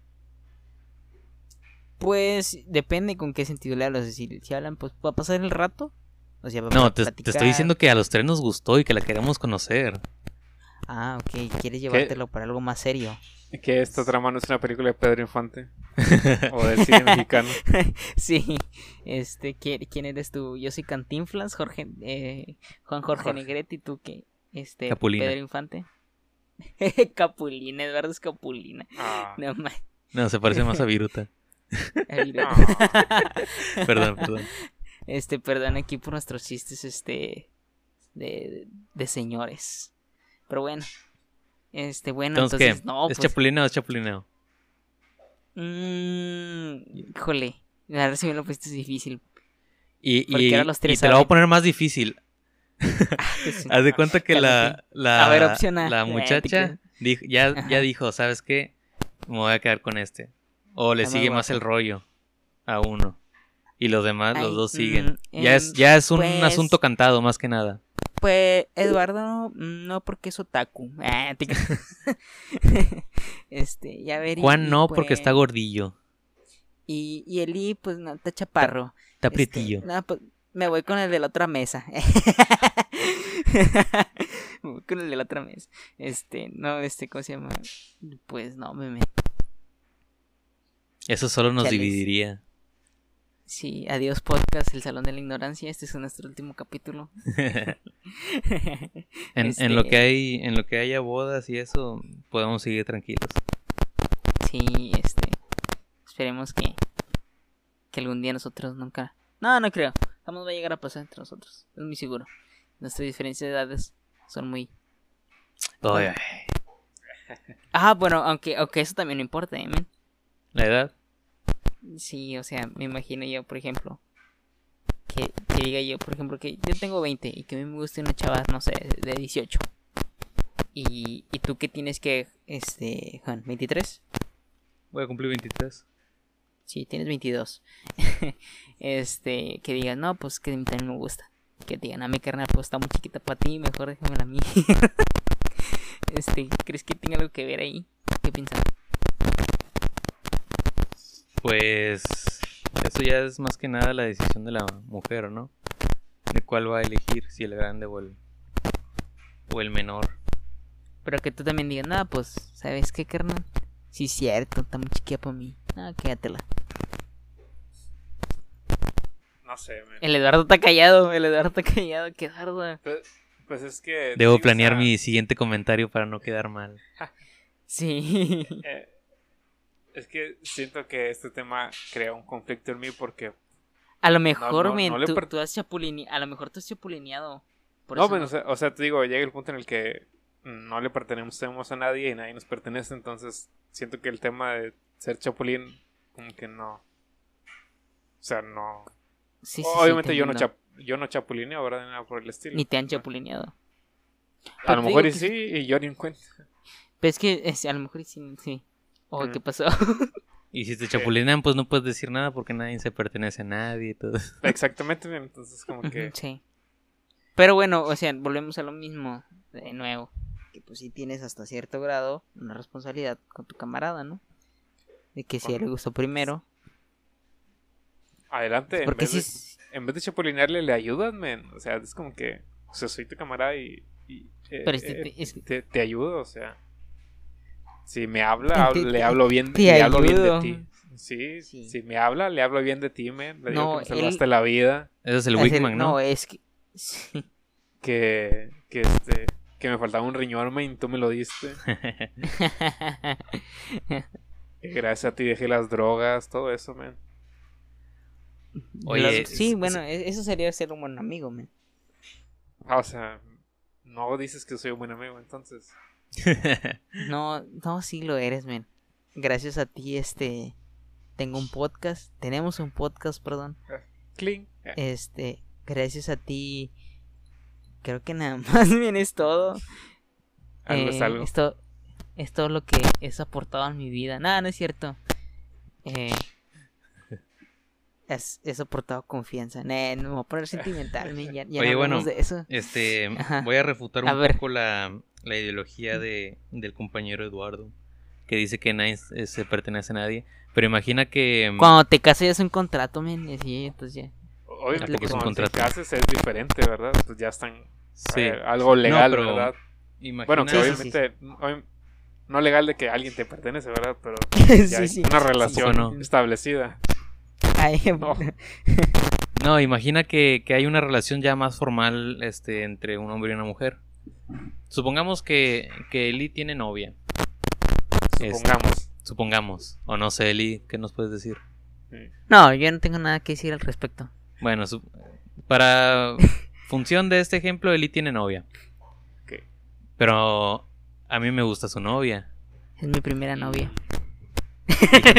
Pues depende con qué sentido le hablas. Si, si hablan, pues va a pasar el rato. O sea, va No, te, estoy diciendo que a los tres nos gustó y que la queremos conocer. Ah, ok, quieres llevártelo para algo más serio. Que esta trama no es una película de Pedro Infante. o del cine mexicano. sí, este, ¿quién, eres tú? Yo soy Cantinflas, Jorge, eh, Juan Jorge, Jorge. Negrete, ¿y tú qué? Este, Capulina. Pedro Infante. Capulina, Eduardo es Capulina. Ah. No No, se parece más a Viruta. Ay, no. Perdón, perdón. Este, perdón aquí por nuestros chistes, este, de, de señores. Pero bueno, este, bueno, Entonces, entonces, no, ¿Es pues, chapulineo o es chapulineo? mm, híjole, la verdad sí me lo pusiste difícil. Y, Porque y- los tres y te lo voy a poner más difícil. Pues, Haz de cuenta que la, la, A ver, la muchacha dijo- ya, ya dijo, ¿sabes qué? Me voy a quedar con este. O le Está sigue más el rollo a uno. Y los demás, los dos mm, siguen. ya, es, ya es un pues- asunto cantado, más que nada. Pues Eduardo mm, no porque es otaku. Ah, te este, ya Juan no, porque pues, está gordillo. Y, y Eli, pues no, está chaparro. Está Este, prietillo. no, pues, me voy con el de la otra mesa. me voy con el de la otra mesa. Este, no, este, ¿cómo se llama? Pues no, meme. Eso solo nos chales. dividiría. Sí, adiós podcast, el salón de la ignorancia. Este es nuestro último capítulo. En, Este- en lo que hay, en lo que haya bodas y eso, podemos seguir tranquilos. Sí, este. Esperemos que. Que algún día nosotros nunca. No, no creo. Jamás va a llegar a pasar entre nosotros. Es muy seguro. Nuestra diferencia de edades son muy. Bueno. Ah, bueno, aunque, aunque eso también no importa, ¿eh? La edad. Sí, o sea, me imagino yo, por ejemplo. Que, que diga yo, por ejemplo, que yo tengo 20 y que a mí me guste una chava, no sé, de 18. Y, y tú que tienes que, este, Juan, 23. Voy a cumplir 23. Sí, tienes 22. este, que digan, no, pues que a mí también me gusta. Que digan, a mi carnal, pues está muy chiquita para ti, mejor déjamela a mí. este, ¿crees que tenga algo que ver ahí? ¿Qué piensas? Pues eso ya es más que nada la decisión de la mujer, ¿no? De cuál va a elegir, si el grande o el, o el menor. Pero que tú también digas, no, pues, ¿sabes qué, carnal? Sí, cierto, está muy chiquita para mí. No, quédatela. No sé, man. El Eduardo está callado, el Eduardo está callado, qué Eduardo. Pues, pues es que. Debo planear mi siguiente comentario para no quedar mal. Sí. eh, es que siento que este tema crea un conflicto en mí porque. A lo mejor, no, no le tú, per- tú has. A lo mejor tú has chapulineado. Por no, eso bueno, o sea, o sea, te digo, llega el punto en el que no le pertenecemos a nadie y nadie nos pertenece, entonces siento que el tema de ser chapulín, como que no. O sea, no. Sí, sí, sí, Obviamente te yo no, chap, yo no chapulineo, ¿verdad? Ni Nada por el estilo. Ni te han chapulineado. a Pero lo mejor y sí, y yo ni en cuenta. Pero es que es- a lo mejor sí. sí. Oh, Mm. ¿qué pasó? Y si te chapulinean, pues no puedes decir nada porque nadie se pertenece a nadie y todo. eso. Exactamente, entonces como que. Sí. Pero bueno, o sea, volvemos a lo mismo de nuevo. Que pues sí tienes hasta cierto grado una responsabilidad con tu camarada, ¿no? De que si a él le gustó primero. Adelante, en Porque vez, sí. de, en vez de chapulinearle, le ayudas, men. O sea, es como que, o sea, soy tu camarada y, y, eh, Pero este- eh, es- te, te ayudo, o sea. Si me habla, hab- le hablo bien, le hablo bien de ti. Sí, Sí. si me habla, le hablo bien de ti, men. Le digo No, que me él- salvaste la vida, Ese es el Wigman, ¿no? No, es que. sí. que, que este, que me faltaba un riñón, men, y tú me lo diste. Que gracias a ti dejé las drogas, todo eso, men. Oye, Las- sí, es- bueno, e- eso sería ser un buen amigo, man. Ah, o sea, no dices que soy un buen amigo, entonces. No, no, sí lo eres, man. Gracias a ti, este. Tengo un podcast. Tenemos un podcast, perdón. Cling. Este. Gracias a ti. Creo que nada más bien es todo. Algo es Eh, algo. Esto, es todo lo que es aportado en mi vida. Nada, no es cierto. Eh, es, es aportado confianza. Nah, no me voy a poner sentimental, Ya, ya Oye, no bueno, hablamos de eso. Este, Ajá. voy a refutar un poco la, la ideología de, del compañero Eduardo, que dice que nadie se pertenece a nadie. Pero imagina que... mm, Cuando te casas ya es un contrato, men. y así, entonces ya. Obviamente, Porque es un cuando te cases es diferente, ¿verdad? Pues ya están sí, eh, algo legal, pero ¿verdad? imagina... Bueno, que Sí, sí, obviamente obvi- no legal de que alguien te pertenece, ¿verdad? Pero sí, ya hay sí. una relación no. establecida. Ay, No. No, imagina que, que hay una relación ya más formal este, entre un hombre y una mujer. Supongamos que, que Eli tiene novia. Este, Supongamos. supongamos. O no sé, Eli, ¿qué nos puedes decir? No, yo no tengo nada que decir al respecto. Bueno, su- para función de este ejemplo, Eli tiene novia. Ok. Pero a mí me gusta su novia. Es mi primera novia.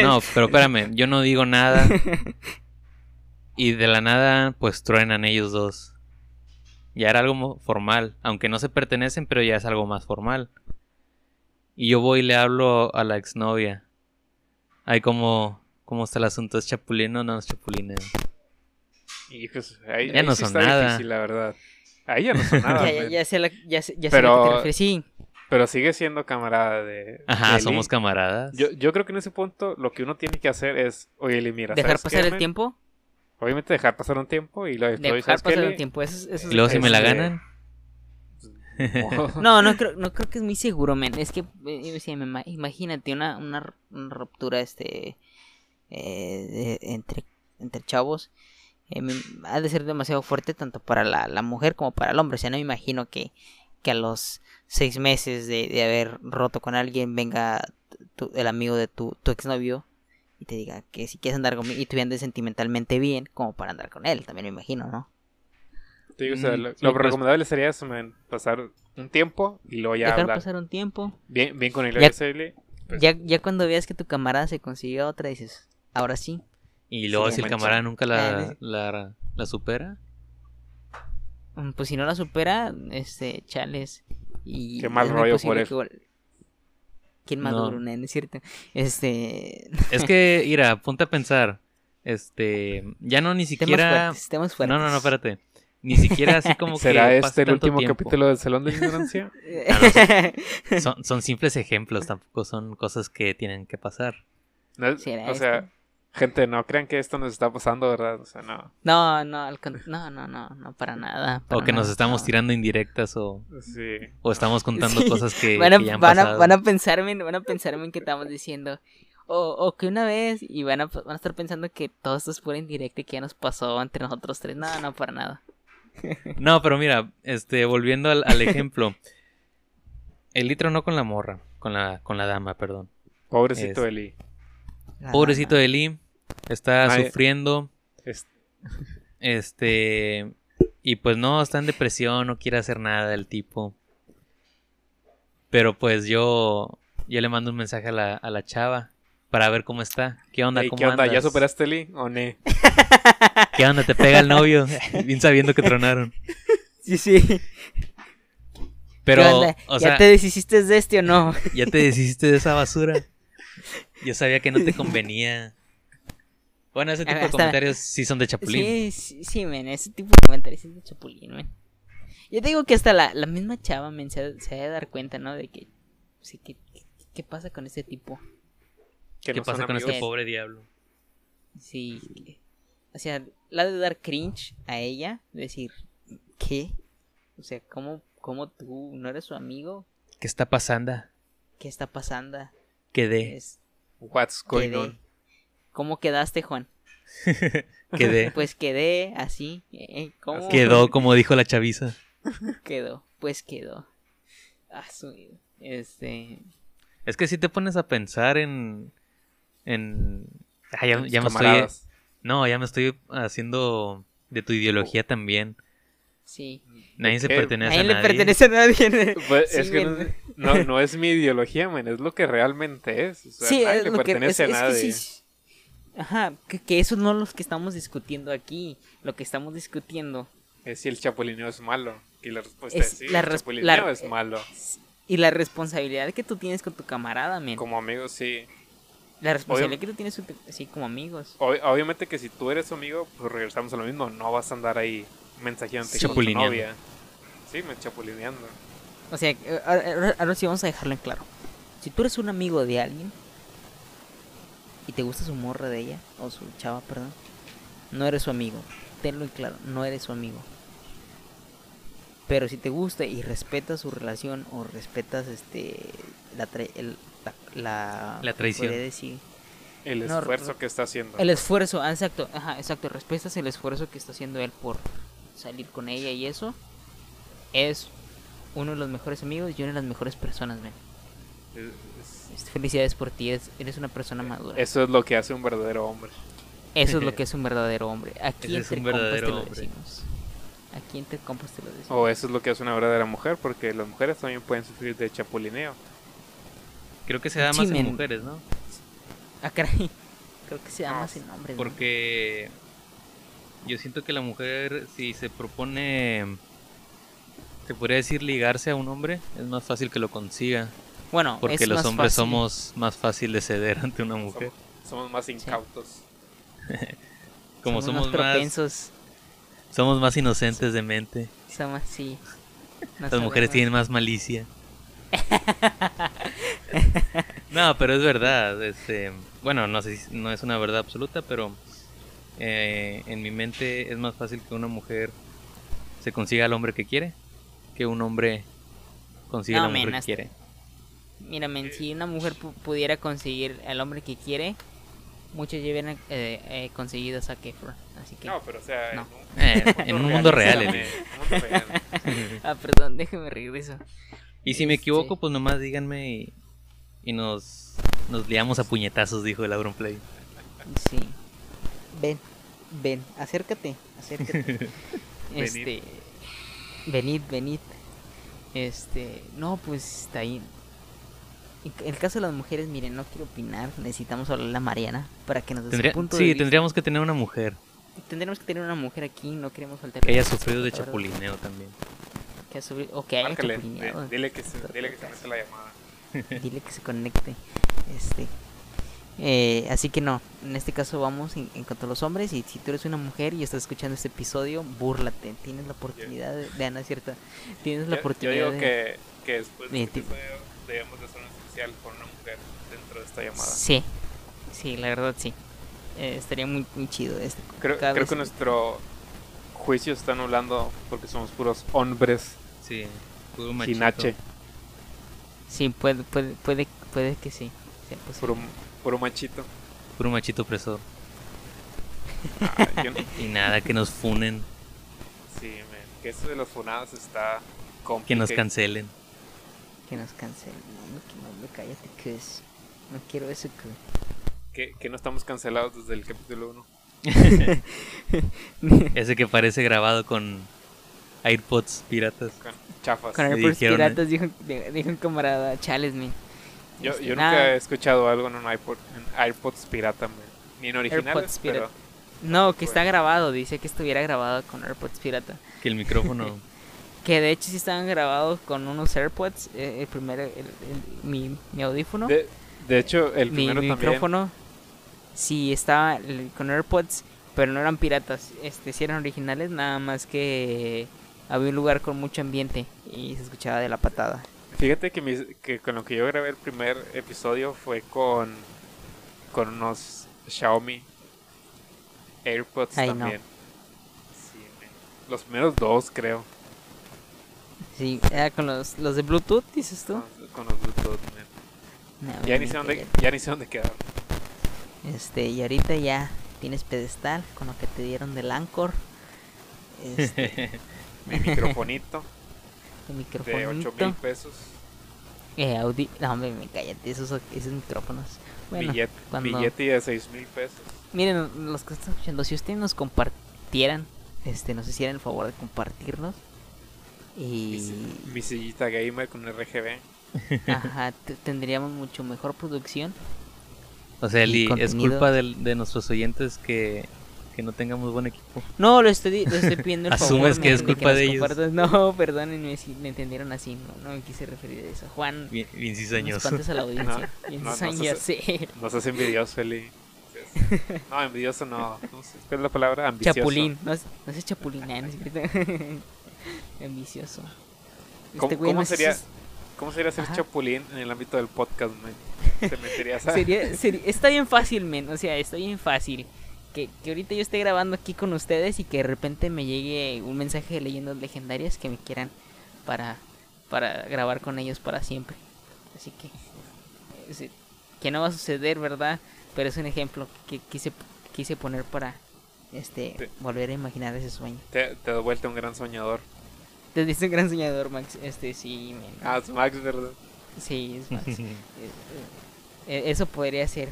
No, pero espérame, yo no digo nada. Y de la nada, pues truenan ellos dos. Ya era algo formal, aunque no se pertenecen, pero ya es algo más formal. Y yo voy y le hablo a la exnovia. Ay, ¿cómo, cómo está el asunto? ¿Es chapulín o no es chapulín? Y pues, ahí, Ya ahí no sí son está nada. difícil, la verdad. Ahí ya no son nada. ya, ya, ya sé, la, ya sé, ya sé a Pero- lo que te refieres. Sí, Pero sigue siendo camarada de. Ajá, de somos camaradas. Yo, yo creo que en ese punto lo que uno tiene que hacer es, oye, Eli, mira, dejar ¿sabes pasar qué, el tiempo. Obviamente dejar pasar un tiempo y lo Dejar ¿sabes qué, pasar Eli? tiempo. Eso, es- eso y luego si me la ganan. No, no creo, no creo que es muy seguro, men. Es que, eh, imagínate una, una, una ruptura este eh, de- entre, entre chavos. eh, me- ha de ser demasiado fuerte tanto para la, la mujer como para el hombre. O sea, no me imagino que, que a los seis meses de, de haber roto con alguien venga tu- el amigo de tu, tu exnovio y te diga que si quieres andar conmigo y tú andes sentimentalmente bien como para andar con él. También me imagino, ¿no? Te digo, o sea, Mm, lo, sí, lo pues- recomendable sería eso, man, pasar un tiempo y luego ya Dejar hablar pasar un tiempo. bien, bien con él. Ya- ese Eli, pues, Ya, ya cuando veas que tu camarada se consiguió otra, dices, ahora sí. Y luego Sí, si el mancha. camarada nunca la, Ah, la, la supera. Mm, Pues si no la supera, este, chales. Y Qué mal rollo por él. que ¿Quién No. maduro, no es cierto? Este. Es que, mira, ponte a pensar. Este, ya no ni Temas siquiera. fuertes, temas fuertes. No, no, no, espérate. Ni siquiera así como ¿Será que. este pase el último tiempo. capítulo del Salón de la Ignorancia? Son, son simples ejemplos, tampoco son cosas que tienen que pasar. No es- ¿Será o sea, esto? Gente, no crean que esto nos está pasando, ¿verdad? O sea, no. No, no, al con- no, no, no, no, para nada. O que nos estamos no. tirando indirectas o, Sí. o estamos contando Sí, cosas que, van a, que ya han van, a, pasado. van a pensarme, en- van a pensarme en que estamos diciendo. O, o que una vez, y van a, van a estar pensando que todo esto es pura indirecta y que ya nos pasó entre nosotros tres. No, no, para nada. No, pero mira, este, volviendo al, al ejemplo. El litro no con la morra, con la, con la dama, perdón. Pobrecito Es- Eli. La Pobrecito. Eli, está sufriendo, Es- este, y pues no, está en depresión, no quiere hacer nada el tipo. Pero pues yo, yo le mando un mensaje a la, a la chava para ver cómo está. ¿Qué onda? Ey, ¿Cómo ¿Qué onda? ¿Ya superaste Eli o no? ¿Qué onda? ¿Te pega el novio? Bien sabiendo que tronaron. Sí, sí. Pero, ¿Ya sea, te deshiciste de este o no? ya te deshiciste de esa basura. Yo sabía que no te convenía. Bueno, ese tipo de comentarios sí son de chapulín. Sí, sí, sí, men, ese tipo de comentarios es de chapulín, men. Yo te digo que hasta la, la misma chava men, se, ha- se ha de dar cuenta, ¿no? De que, sí, ¿qué, qué, qué pasa con este tipo? Que ¿Qué no pasa con este amigos. pobre diablo? Sí. que- O sea, la de dar cringe a ella, decir, ¿qué? O sea, ¿cómo, cómo tú no eres su amigo? ¿Qué está pasando? ¿Qué está pasando? Quedé, Es, What's going on? ¿Cómo quedaste, Juan? quedé. Pues quedé así. eh, ¿Cómo Quedó como dijo la chaviza. quedó? Pues quedó. Ah, Este. Es que si te pones a pensar en. en. Ah, ya, me estoy. No, ya me estoy haciendo de tu ideología también. Sí. Nadie se pertenece a, le nadie. pertenece a nadie. Pues, Sí, es que no, no, no es mi ideología, men, es lo que realmente es. O sea, sí, nadie es le lo que- pertenece es- es a que nadie. sí- Ajá, que, que eso no es lo que estamos discutiendo aquí. Lo que estamos discutiendo. Es si el chapulineo es malo. Y la respuesta Es es, sí, la el chapulineo la- es malo. Y la responsabilidad que tú tienes con tu camarada, men. Como amigos, sí. La responsabilidad que tú tienes así como amigos. Ob- obviamente que si tú eres su amigo, pues regresamos a lo mismo. No vas a andar ahí mensajeando Sí. con tu novia. Sí, me chapulineando. O sea, eh, ahora, ahora- ahora sí vamos a dejarlo en claro. Si tú eres un amigo de alguien y te gusta su morra de ella, o su chava, perdón, no eres su amigo. Tenlo en claro, no eres su amigo. Pero si te gusta y respetas su relación o respetas este la tra- el- la, la, La traición. podría decir? El No, esfuerzo que está haciendo. El esfuerzo, ah, exacto, ajá, exacto, respetas el esfuerzo que está haciendo él por salir con ella y eso es uno de los mejores amigos y una de las mejores personas, men. Es- es- Este, Felicidades por ti, eres, eres una persona madura. Eso es lo que hace un verdadero hombre. Eso es lo que es un verdadero hombre. Aquí Ese es entre compas te lo decimos. Aquí entre compas te lo decimos. O eso es lo que hace una verdadera mujer, porque las mujeres también pueden sufrir de chapulineo. Creo que se da Sí, más en mujeres, ¿no? Ah, caray. Creo que se llama No, ese nombre. ¿no? Porque yo siento que la mujer, si se propone, se podría decir ligarse a un hombre, es más fácil que lo consiga. Bueno, Porque es los más hombres fácil. somos más fácil de ceder ante una mujer. Somos, somos más incautos. Como somos, más más, propensos. somos más inocentes de mente. Somos así. No Las mujeres tienen más malicia. no, pero es verdad. Este, bueno, no sé si no es una verdad absoluta, pero eh, en mi mente es más fácil que una mujer se consiga al hombre que quiere que un hombre consiga No, a la mujer men, que quiere. Mira, men, si una mujer pu- pudiera conseguir al hombre que quiere, muchos ya hubieran eh, eh, conseguido a Zac Efron. Así que... No, pero o sea, No. Eh, en un mundo real. en un mundo real. Ah, perdón, déjeme regreso. Y si me Este- equivoco, pues nomás díganme y, y nos, nos liamos a puñetazos, dijo el Auronplay. Sí. Ven, ven, acércate, acércate. este, venid, venid. Este, no, pues está ahí. En el caso de las mujeres, miren, no quiero opinar, necesitamos hablarle a Mariana para que nos dé su de sí, vista. tendríamos que tener una mujer Tendríamos que tener una mujer aquí, no queremos faltar. que haya sufrido de chapulineo también. Que haya sufrido- o que haya Márcale, chapulineado. di- dile que se, dile que se mete la llamada. Dile que se conecte. Este. eh, así que no, en este caso vamos en, en cuanto a los hombres. Y si tú eres una mujer y estás escuchando este episodio, búrlate. Tienes la oportunidad de, de Ana, ¿cierta? Tienes la Yo, yo oportunidad digo de. que, que después de este episodio debemos de hacer un especial con una mujer dentro de esta llamada. Sí, sí, la verdad sí. Eh, estaría muy, muy chido este. Creo, creo vez- que nuestro juicio está anulando porque somos puros hombres Sí, puro sin machito. H, Sí, puede, puede, puede, puede que sí. puro, puro machito. Puro machito opresor. Ah, yo no- Y nada, que nos funen, sí, man, que eso de los funados está que nos complicado. cancelen. Que nos cancelen. No, que no, me cállate, que es. No quiero eso, que. Que, que no estamos cancelados desde el capítulo 1. Ese que parece grabado con AirPods piratas. Con chafas. Con AirPods dijeron, ¿eh? piratas dijo, dijo un camarada, chales, man. Yo, Este, yo nada, nunca he escuchado algo en un iPod, en AirPods pirata, man. Ni en originales, pero. No, que Bueno. está grabado, dice que estuviera grabado con AirPods pirata. Que el micrófono. Que de hecho sí estaban grabados con unos AirPods, eh, el primero, el- el- mi, mi audífono, de, de hecho el mi, primero mi también. micrófono, sí estaba con AirPods, pero no eran piratas, este sí eran originales, nada más que había un lugar con mucho ambiente y se escuchaba de la patada. Fíjate que, mis- que con lo que yo grabé el primer episodio fue con, con unos Xiaomi AirPods Ay, no. también. Sí, los primeros dos creo. Sí, era con los, los de Bluetooth, dices tú. Con, con los Bluetooth. No, Ya ni sé dónde, ya ni sé dónde quedaron. Este, y ahorita ya tienes pedestal con lo que te dieron del Anchor. Este, Mi microfonito el de microfonito. 8 mil pesos. Eh, Audi... No, hombre, me cállate, esos, esos micrófonos. Bueno, cuando- billete de 6 mil pesos. miren, los que están escuchando, si ustedes nos compartieran, este, nos hicieran el favor de compartirnos. Mi, Y... mi sillita gamer con RGB. Ajá, te- tendríamos mucho mejor producción. O sea, Eli, es culpa del- de nuestros oyentes que, que no tengamos buen equipo. No, lo estoy, lo estoy pidiendo el favor. Asumes que men, es culpa nos de ellos. compartas. No, perdónenme si me entendieron así. No, no me quise referir a eso. Juan, Bien, bien no cizañoso. a la audiencia. No, Bien no, no cizaña, seas- sí. No seas envidioso, Eli. No, envidioso no. ¿Cómo se- ¿Cuál es la palabra? Ambicioso. Chapulín. No, no es chapulín, eh, no es. ¿Cómo, Este güey cómo no sería, es- ¿Cómo sería ser Ajá. chapulín en el ámbito del podcast, man? Te meterías a... Sería, sería- está bien fácil, men. O sea, está bien fácil. Que, que ahorita yo esté grabando aquí con ustedes y que de repente me llegue un mensaje de leyendas legendarias que me quieran para, para grabar con ellos para siempre. Así que, que no va a suceder, ¿verdad? Pero es un ejemplo que quise, quise poner para este volver a imaginar ese sueño. Te, te da vuelta un gran soñador. Te dice un gran soñador, Max. Este, sí, men. Ah, es Max, ¿verdad? Sí, es Max. Eh, eh, eso podría ser.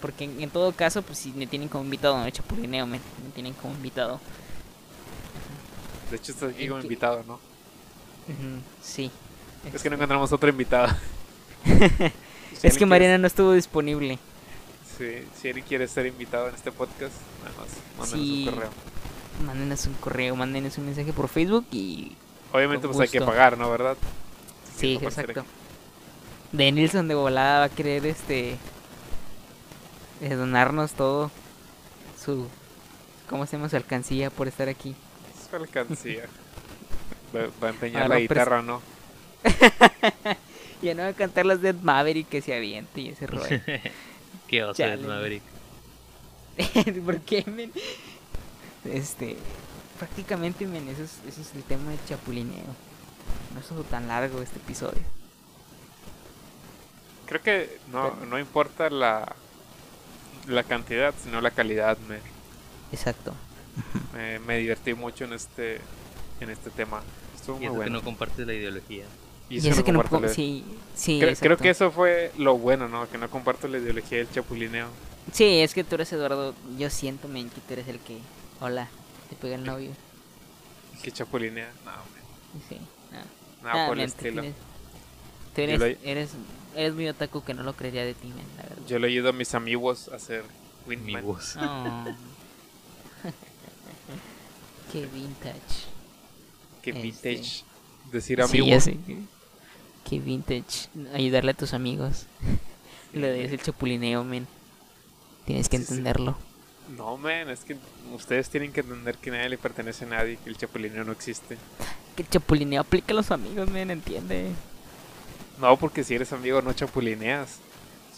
Porque en, en todo caso, pues si me tienen como invitado, no chapulineo, me, me tienen como invitado. De hecho, estás aquí ¿En como invitado, ¿no? Sí. Es que no encontramos otro invitado. Es que Mariana no estuvo disponible. Sí, si Eric quiere ser invitado en este podcast, nada más, mándanos Sí. un correo. Mándenos un correo, mándenos un mensaje por Facebook y... Obviamente, pues hay que pagar, ¿no? ¿Verdad? Sí, exacto. De Nilsson de volada va a querer este... eh, donarnos todo su... ¿Cómo se llama su alcancía por estar aquí? Es alcancía. Va, va a empeñar la guitarra, ¿no? Ya no va a cantar las de Maverick que se aviente y ese rollo. Qué oso es Maverick. ¿Por qué, men? Este, prácticamente, men, eso es, eso es el tema del chapulineo. No es tan largo este episodio. Creo que no, no importa la, la cantidad, sino la calidad. Me, Exacto. me, me divertí mucho en este, en este tema. Estuvo Y muy eso que bueno. no compartes la ideología. Y Y eso eso que no... la- Sí, sí, Creo, que eso fue lo bueno, ¿no? Que no comparto la ideología del chapulineo. Sí, es que tú eres Eduardo. Yo siento, men, que tú eres el que... Hola, te pega el novio. Que chapulinea. No, man, Sí, nada. nada Nada, por el estilo. tienes- Tú eres, lo- eres, eres muy otaku que no lo creería de ti, men, la verdad. Yo le ido a mis amigos a hacer voz. Oh. Qué vintage. Que Este, vintage. Decir Sí, amigos. ya sé. Qué vintage. Ayudarle a tus amigos. Lo de el chapulineo, men. Tienes que Sí, sí. No, man, es que ustedes tienen que entender que nadie le pertenece a nadie, que el chapulineo no existe. Que el chapulineo aplica a los amigos, men, entiende. No, porque si eres amigo no chapulineas.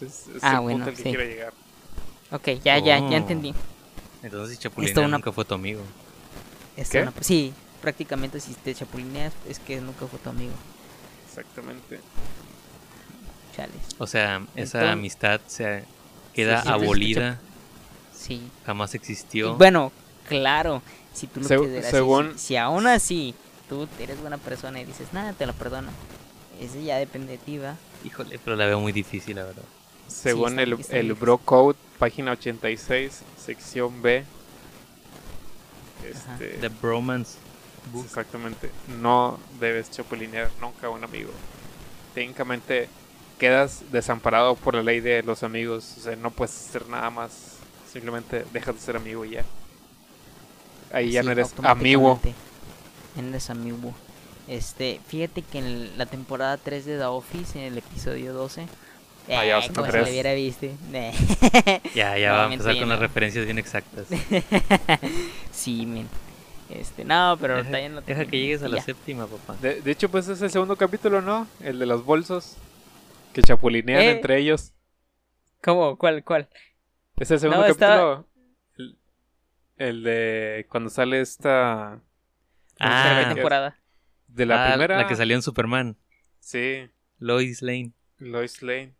Es, Ah, el bueno, punto al que sí. quiero llegar. Ok, ya, ya, Oh. ya entendí. Entonces Esto Chapulina una- nunca fue tu amigo. Es ¿Qué? una- sí, prácticamente si te chapulineas es que nunca fue tu amigo. Exactamente. Chales. O sea, esa Entonces- amistad se queda Sí, abolida, Sí. jamás Y existió. bueno, claro, si tú lo Seg- quieres según- si, si aún así tú eres buena persona y dices, nada, te lo perdono. Ese ya depende de ti, ¿va? Híjole, pero la veo muy difícil, la verdad. Según está- el, está el. Bro Code, página 86, sección B. Este, The Bromance Book. Exactamente. No debes chapulinear nunca a un amigo. Técnicamente quedas desamparado por la ley de los amigos. O sea, no puedes hacer nada más. Simplemente dejas de ser amigo y ya. Ahí ya no eres amigo. no eres amigo. Este, fíjate que en la temporada 3 de The Office, en el episodio 12, Ah, ya vas eh, como si le hubiera viste. Eh. Ya, ya va a empezar con no. las referencias bien exactas. sí, men. Este, no, pero Deja, no deja que llegues a la ya. séptima, papá. De, de hecho, pues es el segundo capítulo, ¿no? El de los bolsos. Que chapulinean Eh. entre ellos. ¿Cómo? ¿Cuál? ¿Cuál? Es el segundo No, capítulo. El, el de cuando sale esta. Ah, temporada. De la Ah, primera. La que salió en Superman. Sí, Lois Lane. Lois Lane.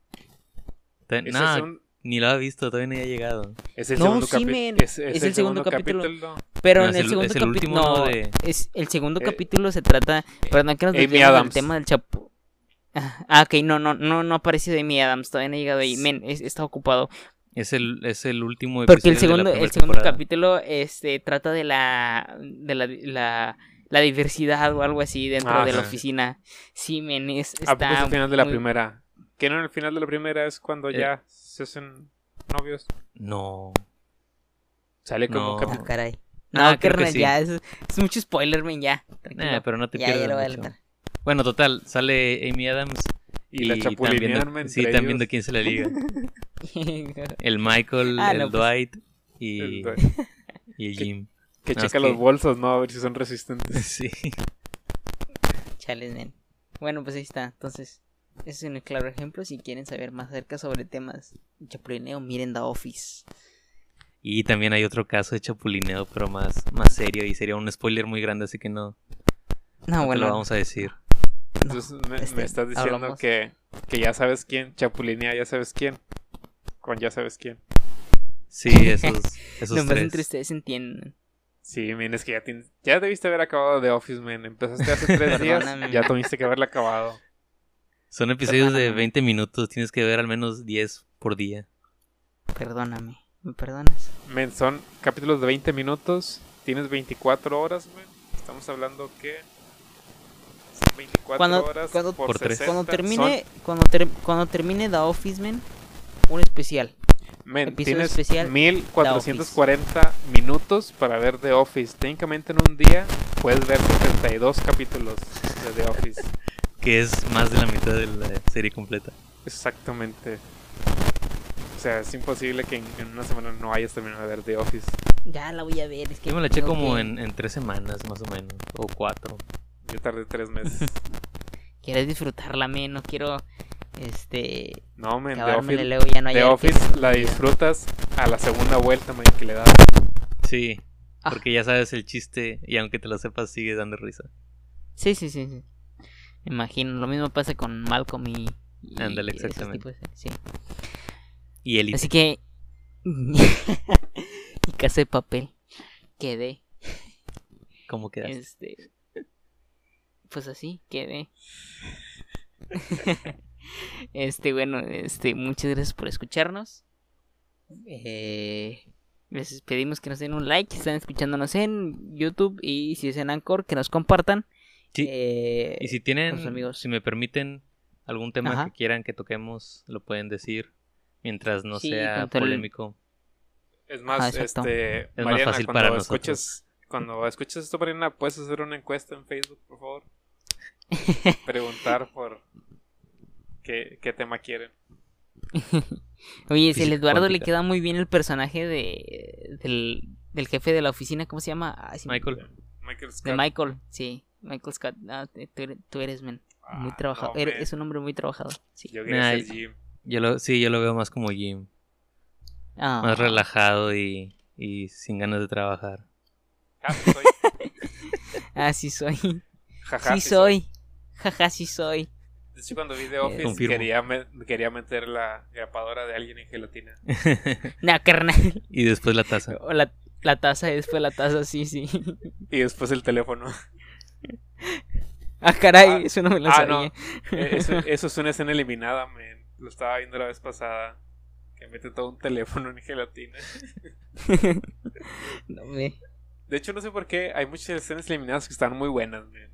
Ta- Es, no, ni lo ha visto, todavía no ha llegado. es el No, segundo sí. Es, es Es el, el segundo capítulo. Pero No, en es el, el- segundo es el capítulo. No, es el segundo Eh, capítulo se trata. Perdón que nos Amy desviamos del tema del chapu. Ah, ok, no, no, no, no aparece de Amy Adams, todavía no he llegado ahí. Men, es- está ocupado. Es el, es el último Porque el episodio de la segundo, el segundo temporada. capítulo este trata de la de la, la, la diversidad o algo así dentro Ah, de la Ajá. oficina. Sí, men, es, ¿A poco es está el final de la muy- primera? ¿Que no en el final de la primera es cuando Eh. ya se hacen novios? No. Sale como No. Ah, capi- caray. Ah, No, creo que sí. ya, es, es mucho spoiler, men, ya. Tranquilo. Eh, pero no te ya, ya pierdas lo voy a mucho. adelantar. Bueno, total, sale Amy Adams Y, la también, chapulinean entre sí, también de ellos. quién se la liga. El Michael, Ah, el no, pues. Dwight y, El Dwight. y. Jim. Que No, checa es los que- bolsos, ¿no? A ver si son resistentes. Sí. Chales, men. Bueno, pues ahí está. Entonces, ese es un claro ejemplo. Si quieren saber más acerca sobre temas de chapulineo, miren The Office. Y también hay otro caso de chapulineo, pero más, más serio. Y sería un spoiler muy grande, así que no, No, no te bueno. lo vamos a decir. no, Entonces me, este, me estás diciendo hablamos. que, que ya sabes quién, chapulinea, ya sabes quién. Con ya sabes quién. Sí, esos, esos Nomás tres. entre ustedes entienden. Sí, men, es que ya, tienes- ya debiste haber acabado The Office, man. Empezaste hace tres días, Perdóname. ya tuviste que haberla acabado. Son episodios de Perdóname. 20 minutos, tienes que ver al menos 10 por día. Perdóname. ¿Me perdonas? Men, son capítulos de 20 minutos, tienes 24 horas, men. Estamos hablando que... Son 24 Cuando- horas cuando- por, por tres. 60. Cuando Son- termine, cuando, ter- cuando termine The Office, man, un especial. Men, tienes especial, 1440 minutos para ver The Office. Técnicamente en un día puedes ver 72 capítulos de The Office. Que es más de la mitad de la serie completa. Exactamente. O sea, es imposible que en, en una semana no hayas terminado de ver The Office. Ya la voy a ver. Es que Yo me la eché como que- en, en tres semanas, más o menos. O cuatro. Yo tardé tres meses. Quiero disfrutarla, men. No quiero. Este. No, men, The Office, luego ya no The hallar Office que- la disfrutas a la segunda vuelta, men, que le das. Sí, Ah. porque ya sabes el chiste y aunque te lo sepas sigue dando risa. Sí, sí, sí, sí. Me imagino. Lo mismo pasa con Malcolm y. Ándale, exactamente. de- sí. Y Elite. Así que. y casa de papel. Quedé. ¿Cómo quedas? Este. Pues así, quedé. este, bueno, este, muchas gracias por escucharnos. Eh, les pedimos que nos den un like si están escuchándonos en YouTube y si es en Anchor, que nos compartan. Sí. Eh, Y si tienen, amigos. si me permiten, algún tema Ajá. que quieran que toquemos, lo pueden decir. Mientras no Sí, sea el- polémico. Es más, Ah, este, más Mariana, fácil cuando para nosotros. escuches, cuando escuches esto, Mariana, puedes hacer una encuesta en Facebook, por favor. Preguntar por qué, qué tema quieren. Oye, si el Eduardo le queda muy bien el personaje de del, del jefe de la oficina, ¿cómo se llama? Ay, Michael. Michael Scott. De Michael, sí. Michael Scott. Ah, tú, eres, tú eres, men. Muy Ah, no, eres- men. es un hombre muy trabajador. Sí. Yo quería Nah, ser Jim. Yo lo, sí, yo lo veo más como Jim. Ah. Más relajado y, y sin ganas de trabajar. Ja, sí soy. Ah, sí soy. Jaja, sí soy. Jaja, sí soy. De hecho, cuando vi The Office, quería, me- quería meter la grapadora de alguien en gelatina. Nah, carnal. y después la taza. O la, la taza, después la taza, sí, sí. Y después el teléfono. Ah, caray, Ah, eso no me lo ah, sabía. no. Eh, Eso, eso es una escena eliminada, man. Lo estaba viendo la vez pasada. Que mete todo un teléfono en gelatina. No me- De hecho, no sé por qué hay muchas escenas eliminadas que están muy buenas, man.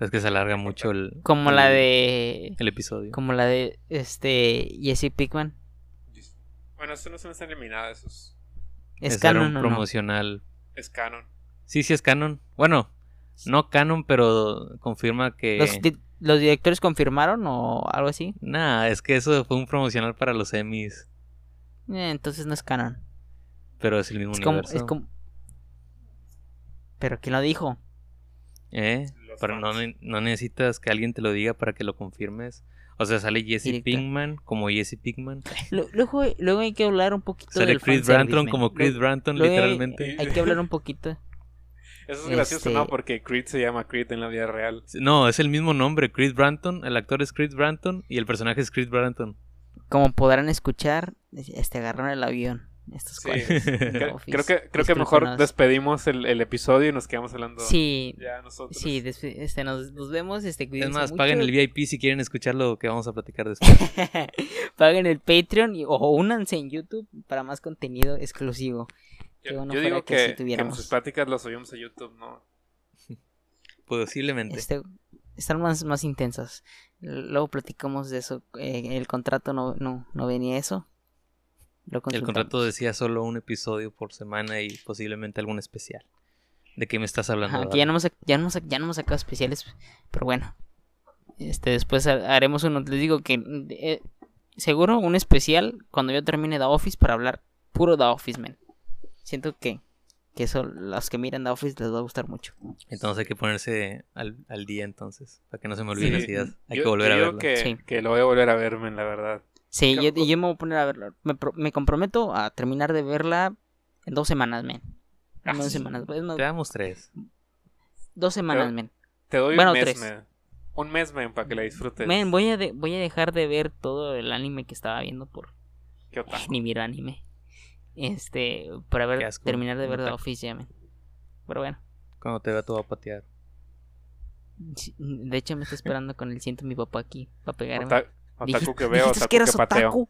Es que se alarga mucho el, Como el- la de. el episodio. Como la de este. Jesse Pickman. Bueno, eso no es una escena eliminada, eso es, ¿Es Ese era canon un o no? promocional. es canon. Sí, sí es canon. Bueno, no canon, pero confirma que... ¿Los, di- ¿Los directores confirmaron o algo así? Nah, es que eso fue un promocional para los Emmys. Eh, entonces no es canon. Pero es el mismo Es como, universo. es como. Pero ¿quién lo dijo? ¿Eh? Los Pero no, no necesitas que alguien te lo diga para que lo confirmes. O sea, sale Jesse Directo. Pinkman como Jesse Pinkman. Lu- Luego, luego hay que hablar un poquito Sale del Chris Branton como Chris Branton, luego hay- literalmente. Hay que hablar un poquito. Eso es gracioso, Este- ¿no? Porque Creed se llama Creed en la vida real. No, es el mismo nombre, Chris Branton. El actor es Chris Branton y el personaje es Chris Branton. Como podrán escuchar, este agarraron el avión. Estos Sí. creo que, creo que mejor despedimos el, el episodio y nos quedamos hablando Sí, ya nosotros. sí, este, nos, nos vemos. Este, Es más, mucho. paguen el VIP si quieren escuchar lo que vamos a platicar después. Paguen el Patreon y, o únanse en YouTube para más contenido exclusivo. Yo, bueno yo fuera digo que que, que tuviéramos. nuestras pláticas las subimos a YouTube, ¿no? Posiblemente. Este, están más, más intensas. Luego platicamos de eso. Eh, el contrato no, no, no venía eso. Lo El contrato decía solo un episodio por semana y posiblemente algún especial. ¿De qué me estás hablando? Ajá, que ya no, hemos, ya, no hemos, ya no hemos sacado especiales, pero bueno. Este, después ha- haremos uno. Les digo que eh, seguro un especial cuando yo termine The Office para hablar puro The Office, man. Siento que, que eso, los que miran The Office les va a gustar mucho. Entonces hay que ponerse al, al día entonces, para que no se me olviden Sí. las ideas. Hay Yo- que volver a verlo. Que, Sí. que lo voy a volver a verme, la verdad. Sí, yo, me voy a poner a verla. Me, pro- me comprometo a terminar de verla en dos semanas, men. En Ah, dos sí. semanas. Te damos tres. dos semanas, men. Te doy Bueno, un mes, tres. men. Un mes, men, para que la disfrutes. Men, voy a, de- voy a dejar de ver todo el anime que estaba viendo por Qué otaku. ni miro anime. Este, para ver, terminar de ver. Office ya, men. Pero bueno, Cuando te vea todo a patear. de hecho me está esperando con el ciento mi papá aquí para pegarme. Ota- Otaku Dijiste- que veo, otaku que eras que pateo. otaku.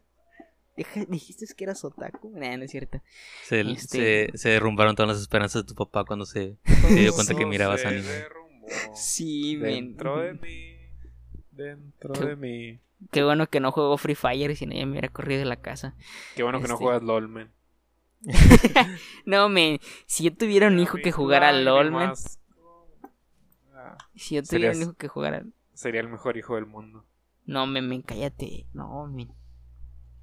Dijiste que eras otaku. Nah, no es cierto. Se, Este- se, se derrumbaron todas las esperanzas de tu papá cuando se, se dio cuenta que mirabas se anime. derrumbó Sí, men. Dentro de mí. Dentro Qué- de mí. Qué bueno que no juego Free Fire, si no ya me hubiera corrido de la casa. Qué bueno que no Este- juegas LOL, men. No, men, si yo tuviera un hijo que jugara LOL, men. Ah, Si yo tuviera un hijo que jugara. Sería el mejor hijo del mundo. No, men, men, cállate. No, men.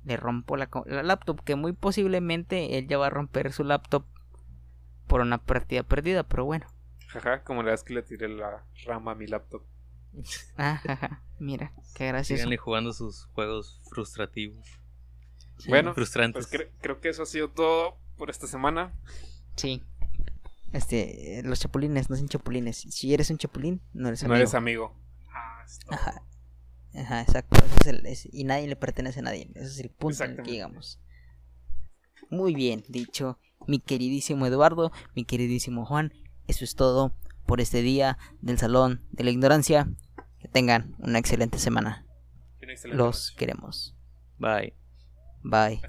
Le rompo la, la laptop, que muy posiblemente él ya va a romper su laptop por una partida perdida, pero bueno. Jaja, como la vez que le tiré la rama a mi laptop. Ah, jaja, mira, qué gracioso. Síganle jugando sus juegos frustrativos. Sí, Bueno, frustrantes. Pues cre- creo que eso ha sido todo por esta semana. Sí. Este, los chapulines no son chapulines. Si eres un chapulín, no eres No amigo. eres amigo. Ah. Ajá. Ajá, exacto. Ese es el- es- y nadie le pertenece a nadie. Ese es el punto en el que llegamos. Muy bien, dicho mi queridísimo Eduardo, mi queridísimo Juan. Eso es todo por este día del Salón de la Ignorancia. Que tengan una excelente semana. Excelente Los noche. queremos. Bye. Bye.